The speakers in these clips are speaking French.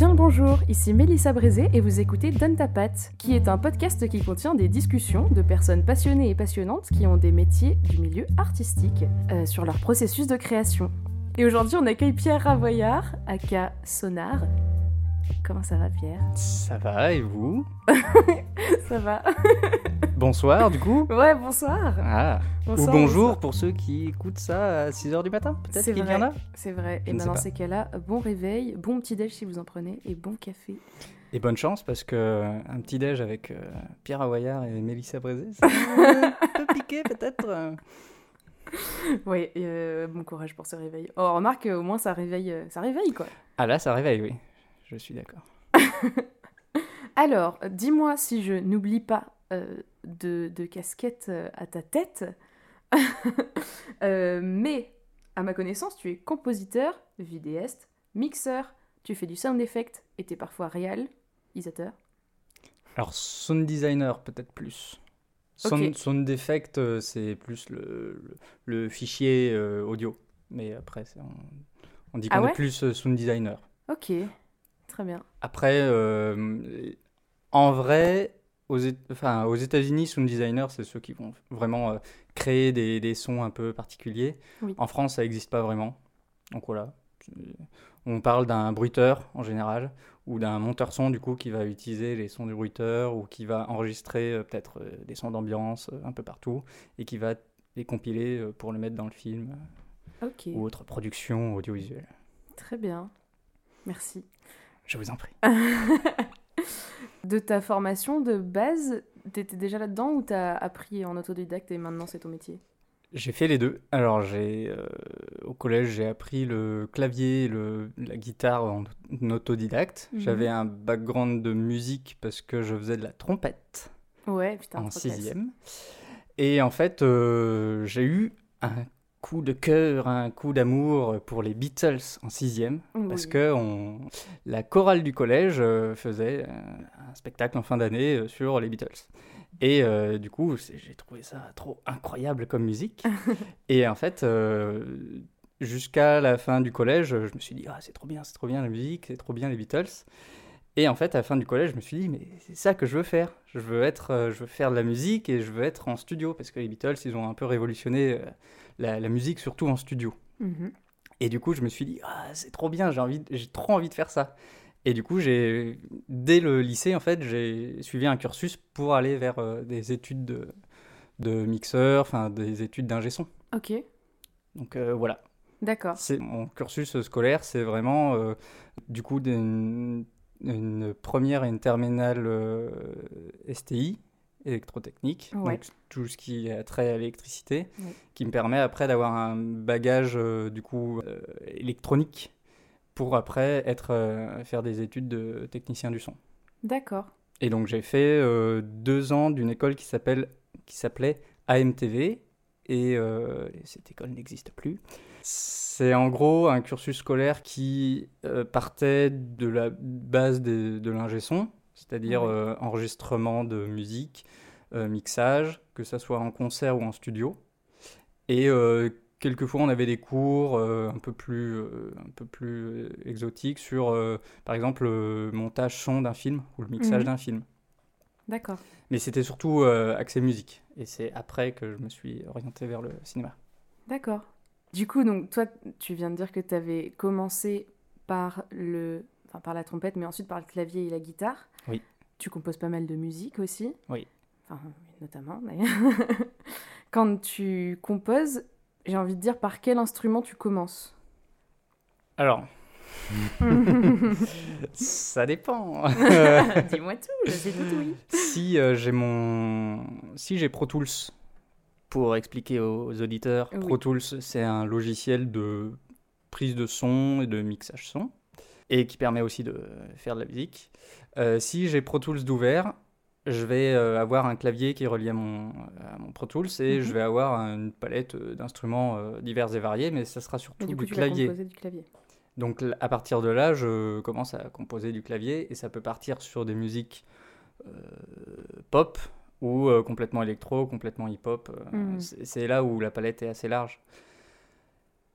Bien le bonjour, ici Mélissa Brézé et vous écoutez Donne ta patte, qui est un podcast qui contient des discussions de personnes passionnées et passionnantes qui ont des métiers du milieu artistique euh, sur leur processus de création. Et aujourd'hui, on accueille Pierre Ravoyard, aka Sonar. Comment ça va, Pierre? Ça va, et vous? Ça va. Bonsoir, du coup Ouais, bonsoir. Ah. Bonsoir, Ou bonjour bonsoir. pour ceux qui écoutent ça à 6h du matin, peut-être qu'il y en a C'est vrai. Je Et ben dans ces cas-là, bon réveil, bon petit-déj si vous en prenez, et bon café. Et bonne chance, parce que euh, un petit déj avec euh, Pierre Awaillard et Mélissa Brézé, ça peut piquer peut-être. Oui, euh, bon courage pour ce réveil. Oh, remarque, au moins ça réveille, ça réveille quoi. Ah là, ça réveille, oui. Je suis d'accord. Alors, dis-moi si je n'oublie pas euh, de, de casquette euh, à ta tête, Euh, mais à ma connaissance, tu es compositeur, vidéaste, mixeur, tu fais du sound effect et t'es parfois réalisateur. Alors, sound designer, peut-être plus. Sound, sound effect, euh, c'est plus le, le- le fichier euh, audio. Mais après, on, on dit qu'on Ah ouais est plus sound designer. Ok, très bien. Après, euh, en vrai, aux, enfin, aux États-Unis, sound designer, c'est ceux qui vont vraiment euh, créer des, des sons un peu particuliers. Oui. En France, ça n'existe pas vraiment. Donc voilà. On parle d'un bruiteur en général, ou d'un monteur son du coup qui va utiliser les sons du bruiteur, ou qui va enregistrer euh, peut-être euh, des sons d'ambiance un peu partout, et qui va les compiler pour le mettre dans le film ou autre production audiovisuelle. très bien. Merci. Je vous en prie. De ta formation de base, t'étais déjà là-dedans ou t'as appris en autodidacte et maintenant c'est ton métier? J'ai fait les deux. Alors, j'ai euh, au collège, j'ai appris le clavier et le, la guitare en, en autodidacte. Mhm. J'avais un background de musique parce que je faisais de la trompette Ouais, putain, en sixième. Et en fait, euh, j'ai eu un coup de cœur, un coup d'amour pour les Beatles en sixième. Parce Oui. que on... la chorale du collège euh, faisait euh, un spectacle en fin d'année euh, sur les Beatles. Et euh, du coup, j'ai trouvé ça trop incroyable comme musique. et en fait, euh, jusqu'à la fin du collège, je me suis dit, ah, c'est trop bien, c'est trop bien la musique, c'est trop bien les Beatles. Et en fait, à la fin du collège, je me suis dit, mais c'est ça que je veux faire. Je veux, être, je veux faire de la musique et je veux être en studio. Parce que les Beatles, ils ont un peu révolutionné la, la musique, surtout en studio. Mhm. Et du coup, je me suis dit, ah, c'est trop bien, j'ai envie, j'ai trop envie de faire ça. Et du coup, j'ai, dès le lycée, en fait, j'ai suivi un cursus pour aller vers euh, des études de, de mixeur, enfin des études d'ingé son. Ok, Donc euh, voilà, d'accord. c'est mon cursus scolaire, c'est vraiment euh, du coup d'une- une première et une terminale STI, électrotechnique, Ouais. donc tout ce qui a trait à l'électricité, Ouais. qui me permet après d'avoir un bagage euh, du coup euh, électronique pour après être euh, faire des études de technicien du son. D'accord. Et donc j'ai fait deux ans d'une école qui s'appelle qui s'appelait AMTV et, et cette école n'existe plus. C'est en gros un cursus scolaire qui partait de la base des- de l'ingé son, c'est-à-dire Ouais. euh, enregistrement de musique, euh, mixage, que ça soit en concert ou en studio. Et euh, quelquefois on avait des cours euh, un peu plus, euh, un peu plus exotiques sur, euh, par exemple, le montage son d'un film ou le mixage Mhm. d'un film. D'accord. Mais c'était surtout axé musique. Et c'est après que je me suis orienté vers le cinéma. D'accord. Du coup, donc toi, tu viens de dire que tu avais commencé par le, enfin par la trompette, mais ensuite par le clavier et la guitare. Oui. Tu composes pas mal de musique aussi. Oui. Enfin, notamment d'ailleurs. Quand tu composes, j'ai envie de dire par quel instrument tu commences? Alors, ça dépend. Dis-moi tout, je sais tout, oui. si euh, j'ai mon, si j'ai Pro Tools, pour expliquer aux auditeurs, Oui. Pro Tools c'est un logiciel de prise de son et de mixage son, et qui permet aussi de faire de la musique. Euh, si j'ai Pro Tools d'ouvert, je vais euh, avoir un clavier qui est relié à mon, à mon Pro Tools et Mhm. je vais avoir une palette euh, d'instruments divers et variés, mais ça sera surtout du coup, clavier. composer du clavier. Donc à partir de là, je commence à composer du clavier et ça peut partir sur des musiques euh, pop ou euh, complètement électro, complètement hip-hop. Mhm. C'est là où la palette est assez large.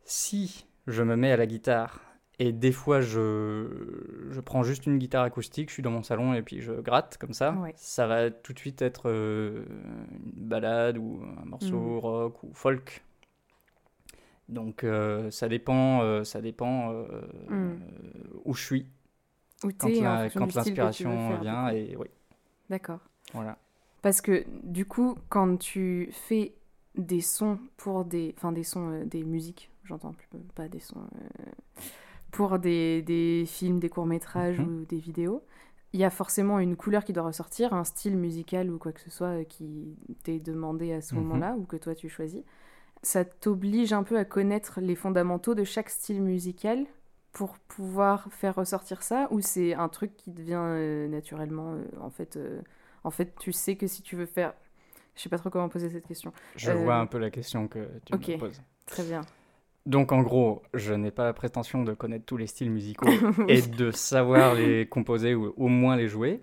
Si je me mets à la guitare Et des fois, je, je prends juste une guitare acoustique, je suis dans mon salon et puis je gratte comme ça. Ouais. Ça va tout de suite être euh, une balade ou un morceau Mhm. rock ou folk. Donc euh, ça dépend, euh, ça dépend Mhm. où je suis Ou quand la- fonction quand l'inspiration vient. Et oui, D'accord. voilà. Parce que du coup, quand tu fais des sons pour des, enfin des sons, des musiques, j'entends plus pas des sons, pour des, des films, des courts métrages Mhm. ou des vidéos, il y a forcément une couleur qui doit ressortir, un style musical ou quoi que ce soit euh, qui t'est demandé à ce Mhm. moment-là ou que toi tu choisis. Ça t'oblige un peu à connaître les fondamentaux de chaque style musical pour pouvoir faire ressortir ça ou c'est un truc qui devient euh, naturellement euh, en fait euh, en fait tu sais que si tu veux faire je sais pas trop comment poser cette question Je vois un peu la question que tu me poses. très bien Donc en gros, je n'ai pas la prétention de connaître tous les styles musicaux et de savoir les composer ou au moins les jouer.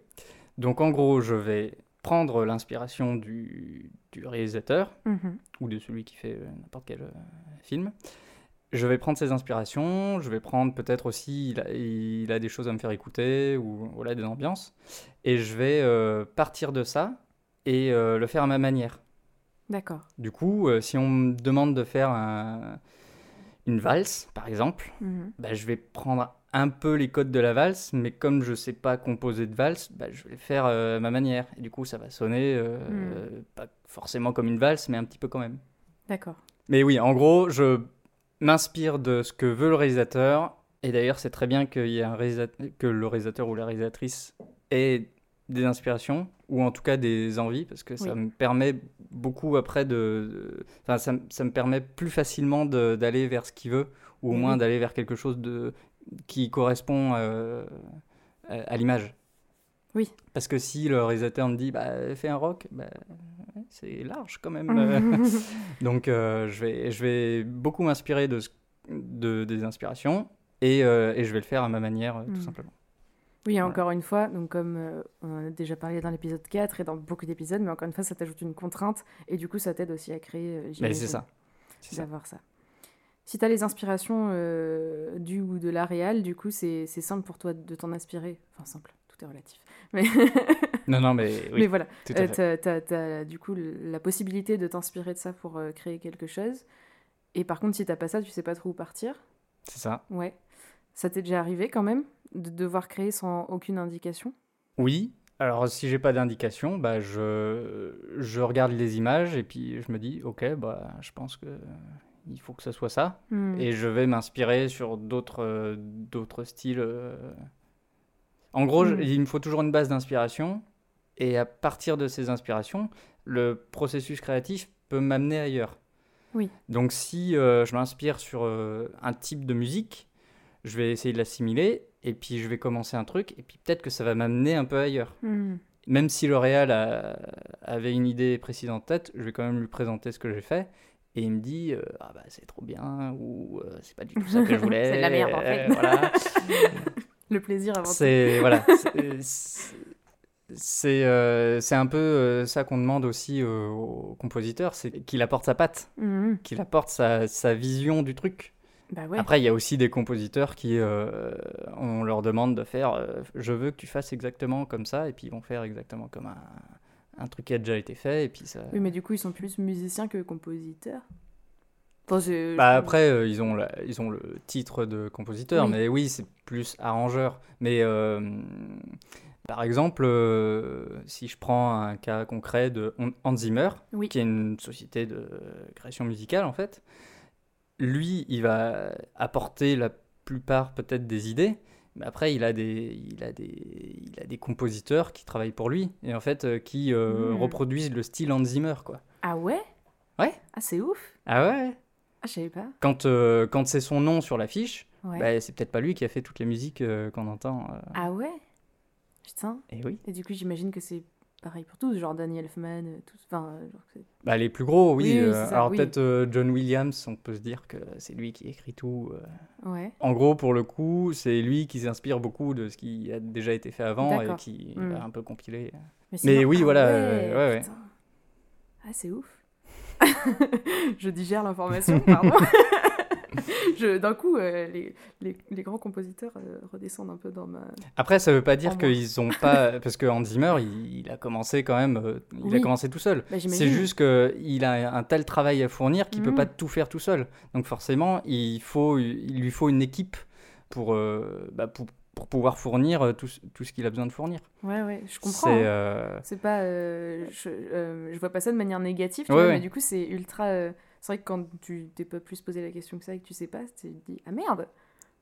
Donc en gros, je vais prendre l'inspiration du, du réalisateur Mhm. ou de celui qui fait euh, n'importe quel euh, film. Je vais prendre ses inspirations, je vais prendre peut-être aussi, il a, il a des choses à me faire écouter ou voilà, des ambiances. Et je vais euh, partir de ça et euh, le faire à ma manière. d'accord Du coup, euh, si on me demande de faire un- une valse, par exemple, Mhm. bah, je vais prendre un peu les codes de la valse, mais comme je sais pas composer de valse, bah, je vais faire euh, à ma manière. Et du coup, ça va sonner euh, euh, pas forcément comme une valse, mais un petit peu quand même. d'accord Mais oui, en gros, je m'inspire de ce que veut le réalisateur. Et d'ailleurs, c'est très bien qu'il y ait un réalisateur, que le réalisateur ou la réalisatrice ait des inspirations, ou en tout cas des envies, parce que ça me permet beaucoup après de... Enfin, ça, me- ça me permet plus facilement d'aller vers ce qu'il veut, ou au Oui, moins d'aller vers quelque chose de, qui correspond euh, à, à l'image. Oui. Parce que si le réalisateur me dit, bah, fais un rock, bah, c'est large quand même. Donc euh, je, vais, je vais beaucoup m'inspirer de, de, des inspirations et, euh, et je vais le faire à ma manière, tout Mm. simplement. Oui Voilà. encore une fois donc comme euh, on en a déjà parlé dans l'épisode 4 et dans beaucoup d'épisodes mais encore une fois ça t'ajoute une contrainte et du coup ça t'aide aussi à créer euh, Mais c'est ça. C'est d'avoir ça si tu as les inspirations euh, du ou de la réal, du coup, c'est simple pour toi de t'en inspirer. Enfin, simple, tout est relatif. Mais, Non, non, mais oui, mais voilà, à Euh, t'as, du coup la possibilité de t'inspirer de ça pour créer quelque chose. Et par contre, si t'as pas ça, tu sais pas trop où partir. C'est ça. Ouais. Ça t'est déjà arrivé quand même de devoir créer sans aucune indication? Oui. Alors si j'ai pas d'indication, bah, je, je regarde les images et puis je me dis, ok, bah, je pense que il faut que ce soit ça. Hmm. Et je vais m'inspirer sur d'autres d'autres styles. euh. En gros, je- Mm. il me faut toujours une base d'inspiration. Et à partir de ces inspirations, le processus créatif peut m'amener ailleurs. Oui. Donc si euh, je m'inspire sur euh, un type de musique, je vais essayer de l'assimiler. Et puis je vais commencer un truc. Et puis peut-être que ça va m'amener un peu ailleurs. Hmm. Même si le réal a- avait une idée précise en tête, je vais quand même lui présenter ce que j'ai fait. Et il me dit euh, Ah bah c'est trop bien, ou euh, c'est pas du tout ça que je voulais. C'est de la merde, en fait. Euh, voilà. Le plaisir avant tout. c'est voilà. c'est- euh, c'est un peu ça qu'on demande aussi au compositeur, c'est qu'il apporte sa patte, Hmm. qu'il apporte sa, sa vision du truc. Bah ouais. Après, il y a aussi des compositeurs qui, euh, on leur demande de faire, euh, je veux que tu fasses exactement comme ça, et puis ils vont faire exactement comme un, un truc qui a déjà été fait, et puis ça. Oui, mais du coup, ils sont plus musiciens que compositeurs. Enfin, Bah après, euh, ils, ont la- ils ont le titre de compositeur, Oui. mais oui, c'est plus arrangeur. Mais par exemple, si je prends un cas concret de Hans- Hans Zimmer, Oui. qui est une société de création musicale en fait, lui, il va apporter la plupart peut-être des idées, mais après, il a des, il a des, il a des compositeurs qui travaillent pour lui et en fait euh, qui euh, Mm. reproduisent le style Hans Zimmer, quoi. Ah ouais? Ouais. Ah, c'est ouf. Ah ouais. Ah, je savais pas. Quand, euh, quand c'est son nom sur l'affiche, Ouais. bah, c'est peut-être pas lui qui a fait toutes les musiques euh, qu'on entend. Ah ouais? Putain. Et oui. Et du coup, j'imagine que c'est pareil pour tous, genre Danny Elfman, euh, tous. Enfin, euh, genre Bah, les plus gros, oui. Oui, oui, euh, alors oui. peut-être euh, John Williams, on peut se dire que c'est lui qui écrit tout. euh. Ouais. En gros, pour le coup, c'est lui qui s'inspire beaucoup de ce qui a déjà été fait avant et qui Mm. va un peu compiler. Mais, oui, ah voilà, Ouais. Ah, c'est ouf. je digère l'information, pardon. D'un coup, euh, les, les, les grands compositeurs euh, redescendent un peu dans ma. Après, ça veut pas dire qu'ils ont pas. Parce que Hans Zimmer, il, il a commencé quand même. euh, il a commencé tout seul. Bah, C'est juste qu'il a un tel travail à fournir qu'il peut Mhm. pas tout faire tout seul. Donc forcément, il, faut, il lui faut une équipe pour, bah, pour, pour pouvoir fournir tout, ce- tout ce qu'il a besoin de fournir. Ouais, ouais, je comprends. C'est hein. euh, pas. euh, je, euh, je vois pas ça de manière négative, tu Ouais, vois, ouais. mais du coup, c'est ultra. C'est vrai que quand tu t'es pas plus posé la question que ça et que tu sais pas, tu te dis Ah merde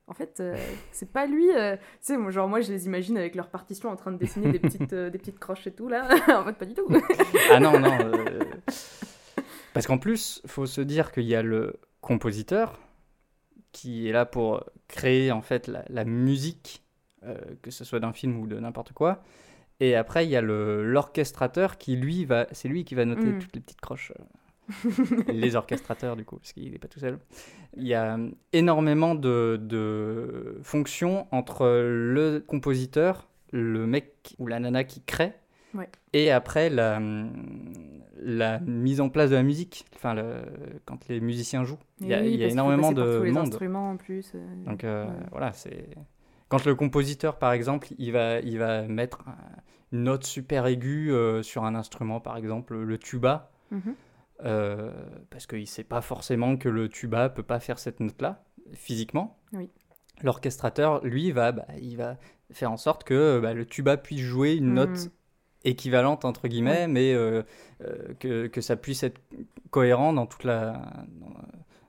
En fait, euh, c'est pas lui. euh, Tu sais, genre, moi, je les imagine avec leur partition en train de dessiner des petites, euh, des petites croches et tout, là. en fait, pas du tout. Ah non, non. Parce qu'en plus, faut se dire qu'il y a le compositeur qui est là pour créer en fait la, la musique, que ce soit d'un film ou de n'importe quoi. Et après, il y a l'orchestrateur qui, lui, va, c'est lui qui va noter Mm. toutes les petites croches. les orchestrateurs, du coup, parce qu'il n'est pas tout seul. Il y a euh, énormément de, de fonctions entre le compositeur, le mec ou la nana qui crée, Ouais. et après la, la mise en place de la musique, enfin, le- quand les musiciens jouent. Il y a, oui, il y a énormément de tous les monde. instruments en plus. euh, Donc euh, ouais. voilà, c'est quand le compositeur, par exemple, il va, il va mettre un- une note super aiguë euh, sur un instrument, par exemple le tuba, Mhm. Euh, parce qu'il sait pas forcément que le tuba peut pas faire cette note-là physiquement. Oui. L'orchestrateur, lui, va, bah, il va faire en sorte que bah, le tuba puisse jouer une note Mhm. équivalente entre guillemets, mais euh, euh, que, que ça puisse être cohérent dans toute la dans,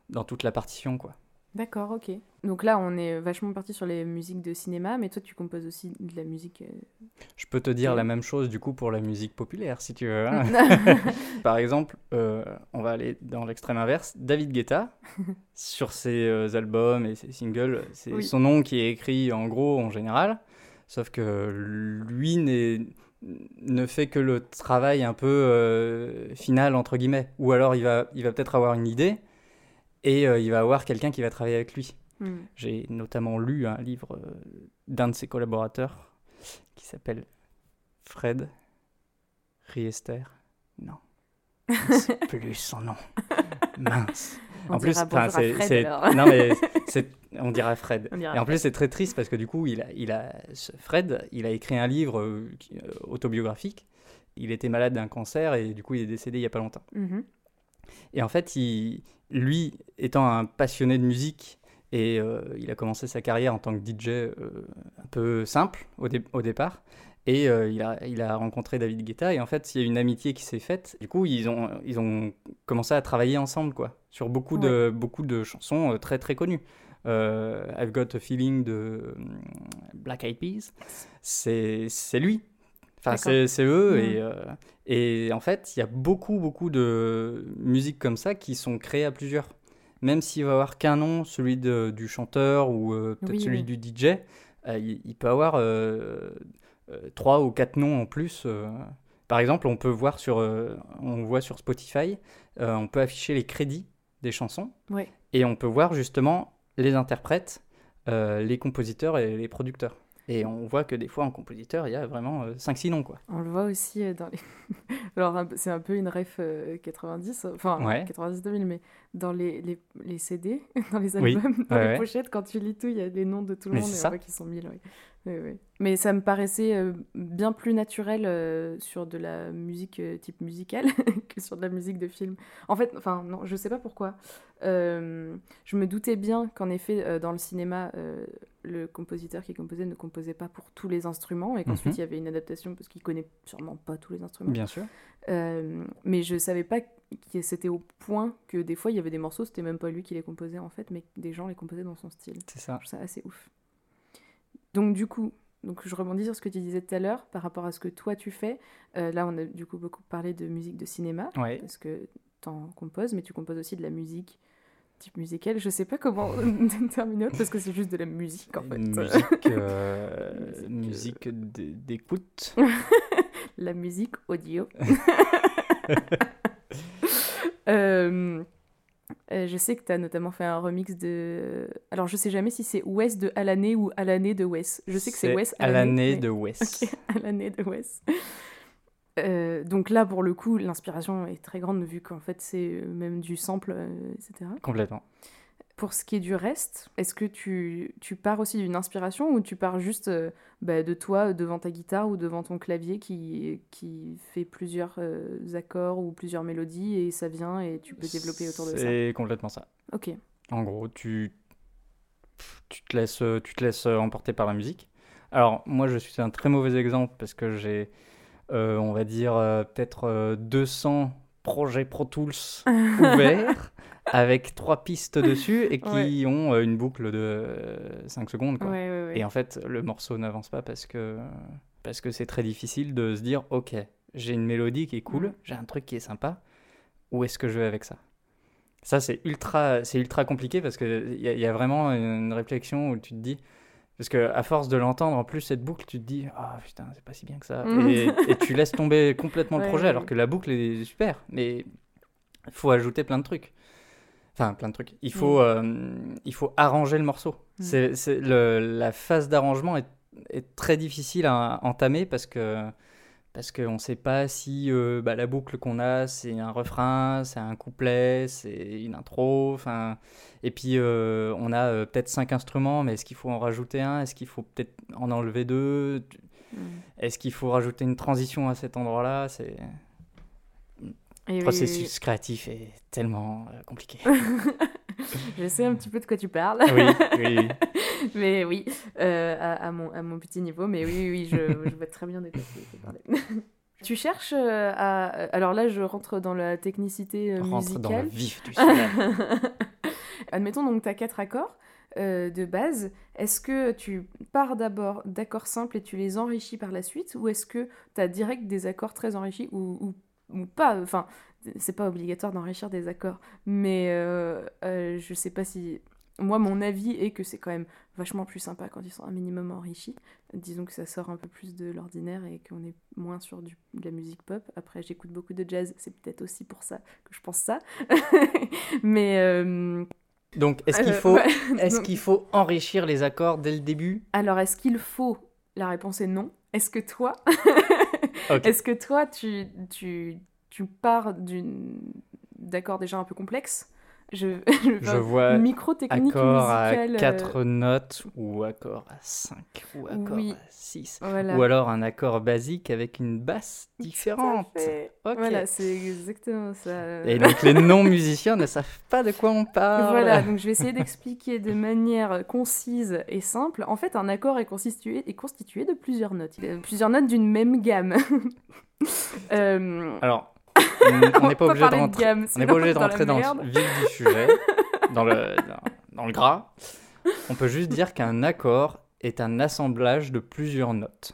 dans toute la partition, quoi. D'accord, ok. Donc là, on est vachement parti sur les musiques de cinéma, mais toi, tu composes aussi de la musique. euh, Je peux te dire la même chose du coup pour la musique populaire si tu veux. hein. Par exemple, euh, on va aller dans l'extrême inverse. David Guetta, sur ses euh, albums et ses singles, c'est Oui. son nom qui est écrit en gros en général. Sauf que lui n'est- ne fait que le travail un peu final entre guillemets. Ou alors il va, il va peut-être avoir une idée et euh, il va avoir quelqu'un qui va travailler avec lui. hmm. J'ai notamment lu un livre euh, d'un de ses collaborateurs qui s'appelle Fred Riester. Non. Sais plus son nom. Mince. On en plus, c'est, c'est- non mais c'est, on dirait Fred. On dira Et en plus, c'est très triste parce que du coup, il a, il a, ce Fred, il a écrit un livre euh, autobiographique. Il était malade d'un cancer et du coup, il est décédé il y a pas longtemps. Mhm. Et en fait, il, lui, étant un passionné de musique, et euh, il a commencé sa carrière en tant que DJ euh, un peu simple au, dé- au départ, et euh, il, a, il a rencontré David Guetta, et en fait, il y a une amitié qui s'est faite. Du coup, ils ont, ils ont commencé à travailler ensemble, quoi, sur beaucoup, de, beaucoup de chansons très très connues. I've Got a Feeling de hum, Black Eyed Peas, c'est lui. Enfin, c'est eux, et, euh, et en fait, il y a beaucoup, beaucoup de musiques comme ça qui sont créées à plusieurs. Même s'il va avoir qu'un nom, celui de- du chanteur ou euh, peut-être Oui, celui oui. du DJ, euh, il, il peut avoir euh, trois ou quatre noms en plus. Par exemple, on peut voir sur, on voit sur Spotify, on peut afficher les crédits des chansons et on peut voir justement les interprètes, les compositeurs et les producteurs. Et on voit que des fois en compositeur, il y a vraiment 5-6 noms. Quoi. On le voit aussi euh, dans les. Alors, c'est un peu une ref euh, 90, enfin Ouais. 90-2000, mais dans les, les, les CD, dans les Oui, albums, dans ouais, les ouais. pochettes, quand tu lis tout, il y a les noms de tout le Mais monde et on voit qu'ils sont mille. oui. Mais ça me paraissait euh, bien plus naturel euh, sur de la musique euh, type musicale que sur de la musique de film. En fait, enfin, non, je sais pas pourquoi. Je me doutais bien qu'en effet, dans le cinéma, le compositeur qui composait ne composait pas pour tous les instruments et qu'ensuite Mhm. il y avait une adaptation parce qu'il connaît sûrement pas tous les instruments. Bien sûr. Euh, mais je savais pas que c'était au point que des fois il y avait des morceaux, c'était même pas lui qui les composait en fait, mais des gens les composaient dans son style. C'est ça. Je trouve ça assez ouf. Donc du coup, donc je rebondis sur ce que tu disais tout à l'heure par rapport à ce que toi tu fais. Euh, là, on a du coup beaucoup parlé de musique de cinéma Ouais. parce que t'en composes, mais tu composes aussi de la musique type musicale. Je sais pas comment terminer autre, parce que c'est juste de la musique en fait. Musique, euh, Musique, d'écoute. la musique audio. Euh, euh, je sais que tu as notamment fait un remix de. Alors, je sais jamais si c'est Wes de Alané ou Alané de Wes. Je sais que c'est Wes mais- de Wes. Alané de Wes. Euh, donc là, pour le coup, l'inspiration est très grande vu qu'en fait, c'est même du sample, etc. Complètement. Pour ce qui est du reste, est-ce que tu, tu pars aussi d'une inspiration ou tu pars juste euh, bah, de toi devant ta guitare ou devant ton clavier qui, qui fait plusieurs euh, accords ou plusieurs mélodies et ça vient et tu peux développer autour de ça? C'est complètement ça. Ok. En gros, tu, tu, te laisses, tu te laisses emporter par la musique. Alors, moi, je suis un très mauvais exemple parce que j'ai, euh, on va dire, euh, peut-être 200 projets Pro Tools ouverts avec trois pistes dessus et qui ont une boucle de 5 secondes. Quoi. Ouais. Et en fait, le morceau n'avance pas parce que parce que c'est très difficile de se dire ok, j'ai une mélodie qui est cool, Mhm. j'ai un truc qui est sympa, où est-ce que je vais avec ça? Ça, c'est ultra, c'est ultra compliqué parce qu'il y, a- y a vraiment une réflexion où tu te dis. Parce que à force de l'entendre, en plus, cette boucle, tu te dis Ah putain, c'est pas si bien que ça. Mhm. Et, et tu laisses tomber complètement le projet alors que la boucle est super. Mais il faut ajouter plein de trucs. Enfin, plein de trucs. Il faut, euh, il faut arranger le morceau. Mm. C'est, c'est le- la phase d'arrangement est, est très difficile à entamer parce que parce qu'on ne sait pas si euh, bah, la boucle qu'on a, c'est un refrain, c'est un couplet, c'est une intro. Enfin, et puis euh, on a euh, peut-être cinq instruments, mais est-ce qu'il faut en rajouter un? Est-ce qu'il faut peut-être en enlever deux? Mm. Est-ce qu'il faut rajouter une transition à cet endroit-là? C'est Et le oui, processus créatif est tellement euh, compliqué. Je sais un petit peu de quoi tu parles. oui, oui, mais oui, euh, à, à mon, à mon petit niveau, mais oui, oui, je, je vois très bien de quoi tu parlais. tu cherches euh, à... Alors là, je rentre dans la technicité euh, Rentre dans le musicale. vif du sujet. Admettons donc tu as quatre accords euh, de base. Est-ce que tu pars d'abord d'accords simples et tu les enrichis par la suite ou est-ce que tu as direct des accords très enrichis ou, ou, ou pas Enfin, c'est pas obligatoire d'enrichir des accords, mais euh, euh, je sais pas si. Moi, mon avis est que c'est quand même vachement plus sympa quand ils sont un minimum enrichis. Disons que ça sort un peu plus de l'ordinaire et qu'on est moins sur du, de la musique pop. Après, j'écoute beaucoup de jazz, c'est peut-être aussi pour ça que je pense ça. mais. euh, Donc, est-ce qu'il euh, faut, ouais. Donc, qu'il faut enrichir les accords dès le début? Alors, est-ce qu'il faut? La réponse est non. Est-ce que toi, Est-ce que toi, tu, tu, tu pars d'une d'accords déjà un peu complexes Je, je, vois micro-technique accord à musicale. euh, 4 notes ou accord à 5 ou accord Oui. à 6 Voilà. ou alors un accord basique avec une basse différente. fait. Ok. Voilà, c'est exactement ça. Et donc les non-musiciens ne savent pas de quoi on parle. Voilà, donc je vais essayer d'expliquer de manière concise et simple. En fait, un accord est constitué, est constitué de plusieurs notes. Il y a plusieurs notes d'une même gamme. Euh, Alors, on n'est pas obligé de rentrer, gamme, on sinon pas obligé de rentrer dans le vif du sujet, dans le, dans, le gras. On peut juste dire qu'un accord est un assemblage de plusieurs notes.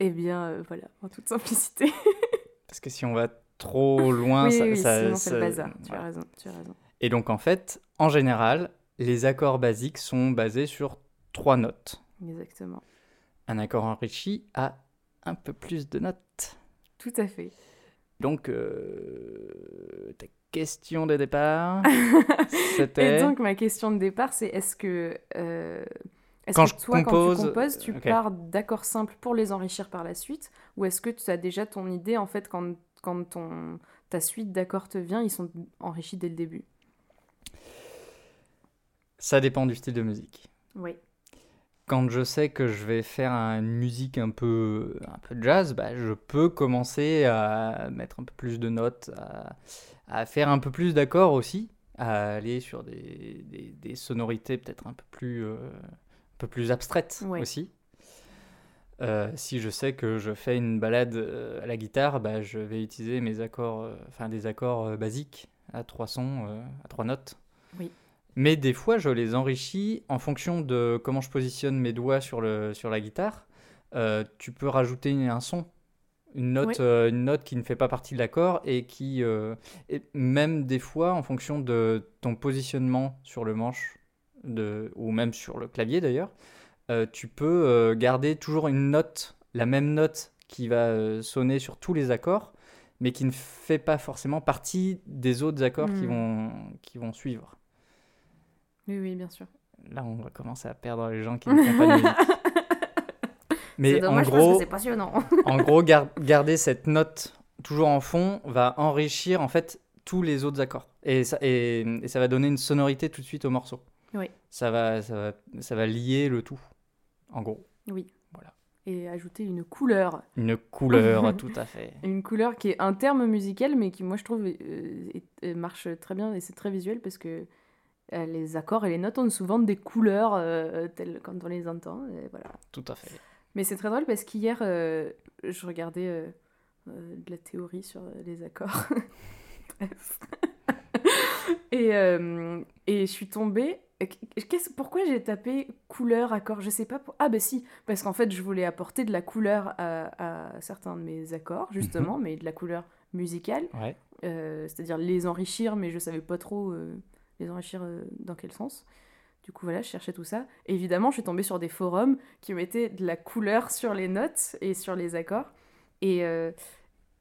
Eh bien, euh, voilà, en toute simplicité. Parce que si on va trop loin, oui, ça, oui, ça- sinon c'est le bazar. Tu as raison, tu as raison. Et donc en fait, en général, les accords basiques sont basés sur trois notes. Exactement. Un accord enrichi a un peu plus de notes. Tout à fait. Donc, euh, ta question de départ, Et donc, ma question de départ, c'est est-ce que. euh, est-ce Quand que je toi, quand compose- tu composes, tu pars d'accords simples pour les enrichir par la suite Ou est-ce que tu as déjà ton idée, en fait, quand, quand ton, ta suite d'accords te vient, ils sont enrichis dès le début? Ça dépend du style de musique. Oui. Quand je sais que je vais faire une musique un peu, un peu jazz, bah, je peux commencer à mettre un peu plus de notes, à, à faire un peu plus d'accords aussi, à aller sur des, des- des sonorités peut-être un peu plus, euh, un peu plus abstraites Ouais. aussi. Euh, si je sais que je fais une balade euh, à la guitare, bah, je vais utiliser mes accords, euh, enfin des accords basiques à trois sons, à trois notes. Oui. Mais des fois, je les enrichis en fonction de comment je positionne mes doigts sur, le, sur la guitare. Euh, tu peux rajouter un son, une note, Oui. euh, une note qui ne fait pas partie de l'accord et qui, euh, et même des fois, en fonction de ton positionnement sur le manche, de, ou même sur le clavier d'ailleurs, tu peux garder toujours une note, la même note qui va sonner sur tous les accords, mais qui ne fait pas forcément partie des autres accords qui, Hmm. vont, qui vont suivre. Oui, oui, bien sûr. Là, on va commencer à perdre les gens qui ne font pas de musique. C'est Mais en dommage parce gros, que c'est passionnant. en gros gar- garder cette note toujours en fond va enrichir en fait tous les autres accords. Et ça, et, et ça va donner une sonorité tout de suite au morceau. Oui. Ça va, ça va, ça va lier le tout, en gros. Oui. Voilà. Et ajouter une couleur. Une couleur, tout à fait. Une couleur qui est un terme musical, mais qui, moi, je trouve, euh, est- euh, marche très bien et c'est très visuel parce que les accords et les notes ont souvent des couleurs euh, telles quand on les entend. Et voilà. Tout à fait. Mais c'est très drôle parce qu'hier, euh, je regardais euh, euh, de la théorie sur euh, les accords. Et, euh, et je suis tombée. Pourquoi j'ai tapé couleur, accord? Je sais pas. pour- Ah, bah si, parce qu'en fait, je voulais apporter de la couleur à, à certains de mes accords, justement, mais de la couleur musicale. Ouais. Euh, c'est-à-dire les enrichir, mais je savais pas trop euh, les enrichir euh, dans quel sens? Du coup, voilà, je cherchais tout ça. Et évidemment, je suis tombée sur des forums qui mettaient de la couleur sur les notes et sur les accords. Et euh,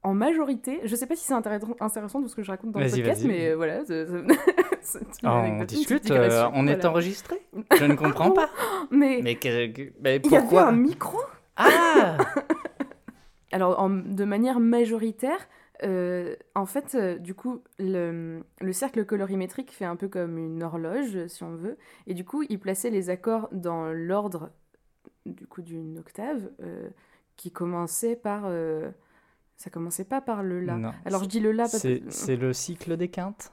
en majorité, je sais pas si c'est intéressant, tout ce que je raconte dans le podcast, mais euh, voilà, on discute, euh, on est enregistré? Je ne comprends pas. Mais, Mais, que- que- mais il y avait pourquoi? un micro? Ah Alors, en- de manière majoritaire, euh, en fait, euh, du coup, le, le cercle colorimétrique fait un peu comme une horloge, si on veut. Et du coup, il plaçait les accords dans l'ordre, du coup, d'une octave, euh, qui commençait par... ça commençait pas par le La. Non, Alors, je dis le La parce que... c'est le cycle des quintes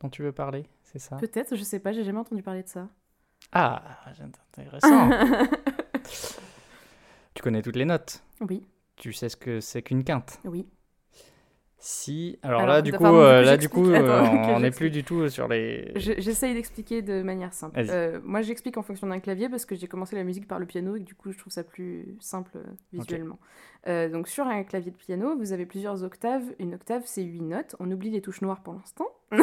dont tu veux parler, c'est ça? Peut-être, je sais pas, j'ai jamais entendu parler de ça. Ah, intéressant. tu connais toutes les notes? oui, Tu sais ce que c'est qu'une quinte? oui. Si, alors, Alors, là du coup, euh, là du coup, euh, Attends, on n'est plus du tout sur les. Je- J'essaye d'expliquer de manière simple. Euh, moi, j'explique en fonction d'un clavier parce que j'ai commencé la musique par le piano et que du coup, je trouve ça plus simple euh, visuellement. Euh, donc, sur un clavier de piano, vous avez plusieurs octaves. Une octave, c'est 8 notes. On oublie les touches noires pour l'instant.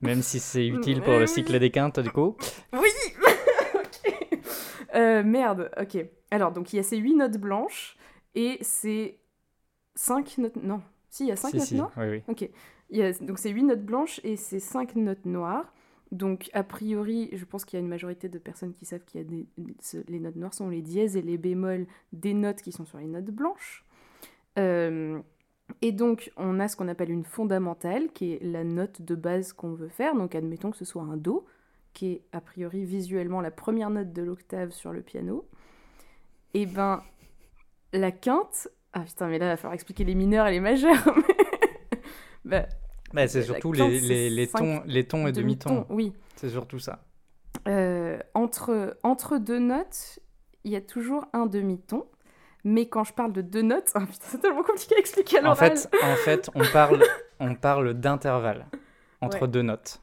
Même si c'est utile pour le cycle des quintes, du coup. Oui Ok. Euh, Merde, ok. Alors, donc, il y a ces 8 notes blanches et c'est 5 notes... Non. Si, il y a 5 si, notes si, noires oui, oui. Ok. Il y a, donc c'est 8 notes blanches et c'est 5 notes noires. Donc a priori, je pense qu'il y a une majorité de personnes qui savent qu'il y a des, les notes noires sont les dièses et les bémols des notes qui sont sur les notes blanches. Euh, et donc on a ce qu'on appelle une fondamentale qui est la note de base qu'on veut faire. Donc admettons que ce soit un do qui est a priori visuellement la première note de l'octave sur le piano. Et ben la quinte. Ah putain, mais là, il va falloir expliquer les mineurs et les majeurs. bah, Bah, c'est surtout les, les, tons, les tons et demi-tons. Oui. C'est surtout ça. Euh, entre, entre deux notes, il y a toujours un demi-ton. Mais quand je parle de deux notes, ah, c'est tellement compliqué à expliquer à En l'oral. fait, en fait, on parle, on parle d'intervalle entre Ouais. deux notes.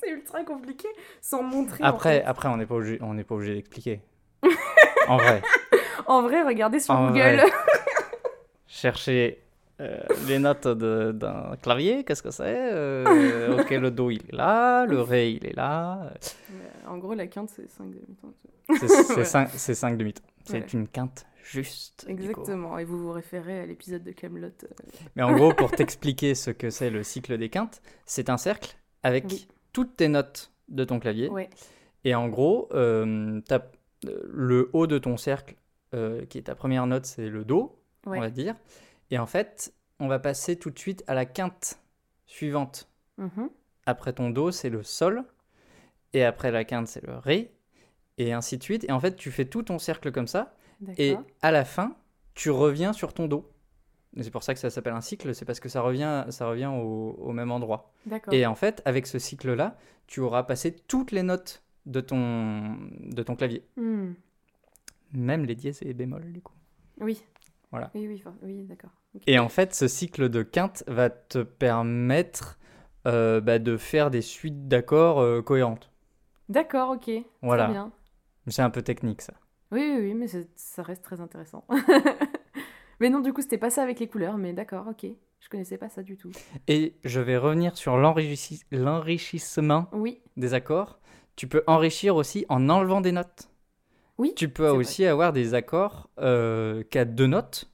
c'est ultra compliqué sans montrer. en Après, fait. après, on n'est pas obligé, on n'est pas obligé d'expliquer. en vrai, En vrai, regardez sur En Google. vrai. chercher euh, les notes de- d'un clavier, qu'est-ce que c'est Euh, Ok, le do il est là, le ré il est là. Euh, en gros, la quinte, c'est 5 demi-tons. C'est c'est Ouais. cinq, c'est cinq demi-tons. C'est Ouais. une quinte juste. Exactement. Et vous vous référez à l'épisode de Camelot. Mais en gros, pour t'expliquer ce que c'est le cycle des quintes, c'est un cercle avec Oui. toutes tes notes de ton clavier. Ouais. Et en gros, euh, euh, le haut de ton cercle, euh, qui est ta première note, c'est le Do, Ouais. on va dire. Et en fait, on va passer tout de suite à la quinte suivante. Mhm. Après ton Do, c'est le Sol. Et après la quinte, c'est le Ré. Et ainsi de suite. Et en fait, tu fais tout ton cercle comme ça. Et à la fin, tu reviens sur ton Do. C'est pour ça que ça s'appelle un cycle, c'est parce que ça revient, ça revient au, au même endroit. Et en fait, avec ce cycle-là, tu auras passé toutes les notes de ton, de ton clavier. Hmm. Même les dièses et les bémols, du coup. Oui. Voilà. Oui, oui, oui, d'accord. Et en fait, ce cycle de quinte va te permettre euh, bah, de faire des suites d'accords euh, cohérentes. D'accord, ok. Voilà. C'est un peu technique, ça. Oui, oui, oui, mais ça reste très intéressant. mais non, du coup, c'était pas ça avec les couleurs, mais d'accord, ok. Je connaissais pas ça du tout. Et je vais revenir sur l'enrichi- l'enrichissement Oui, des accords. Tu peux enrichir aussi en enlevant des notes. Oui. Tu peux vrai. aussi avoir des accords euh, qu'à deux notes.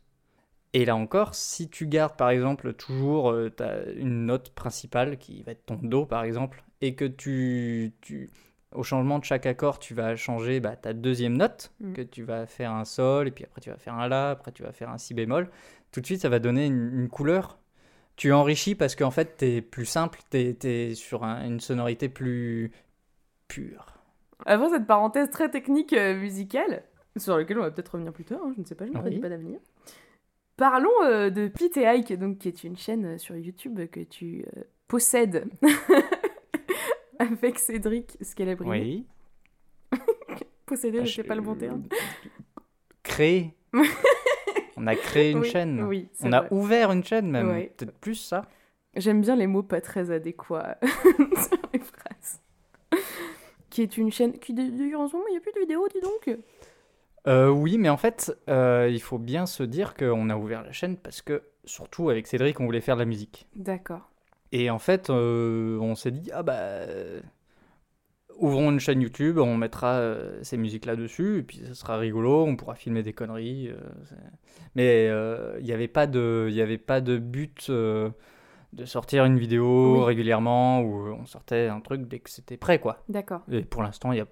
Et là encore, si tu gardes par exemple toujours euh, une note principale qui va être ton Do par exemple, et que tu, tu au changement de chaque accord, tu vas changer bah, ta deuxième note, Mm. que tu vas faire un Sol, et puis après tu vas faire un La, après tu vas faire un Si bémol, tout de suite ça va donner une, une couleur tu enrichis parce qu'en fait, t'es plus simple, t'es es sur un- une sonorité plus pure. Avant cette parenthèse très technique euh, musicale, sur laquelle on va peut-être revenir plus tard, hein, je ne sais pas, je ne Oui. prédis pas d'avenir. Parlons euh, de Pete et Ike, donc, qui est une chaîne euh, sur YouTube que tu euh, possèdes avec Cédric Scalabrini. Oui. Posséder, Ah, je sais je- pas le bon terme. Créer. On a créé une Oui, chaîne. Oui, On a ouvert une chaîne même. Ouais. Peut-être plus ça. J'aime bien les mots pas très adéquats. Qui est une chaîne qui d'ailleurs en ce moment il n'y a plus de vidéos, dis donc. Euh, oui, mais en fait, euh, il faut bien se dire qu'on a ouvert la chaîne parce que, surtout avec Cédric, on voulait faire de la musique. D'accord. Et en fait, euh, on s'est dit, ah bah, ouvrons une chaîne YouTube, on mettra ces musiques-là dessus, et puis ça sera rigolo, on pourra filmer des conneries. mais il n'y avait pas de, y avait pas de but de sortir une vidéo Oui. régulièrement où on sortait un truc dès que c'était prêt, quoi. D'accord. Et pour l'instant, a,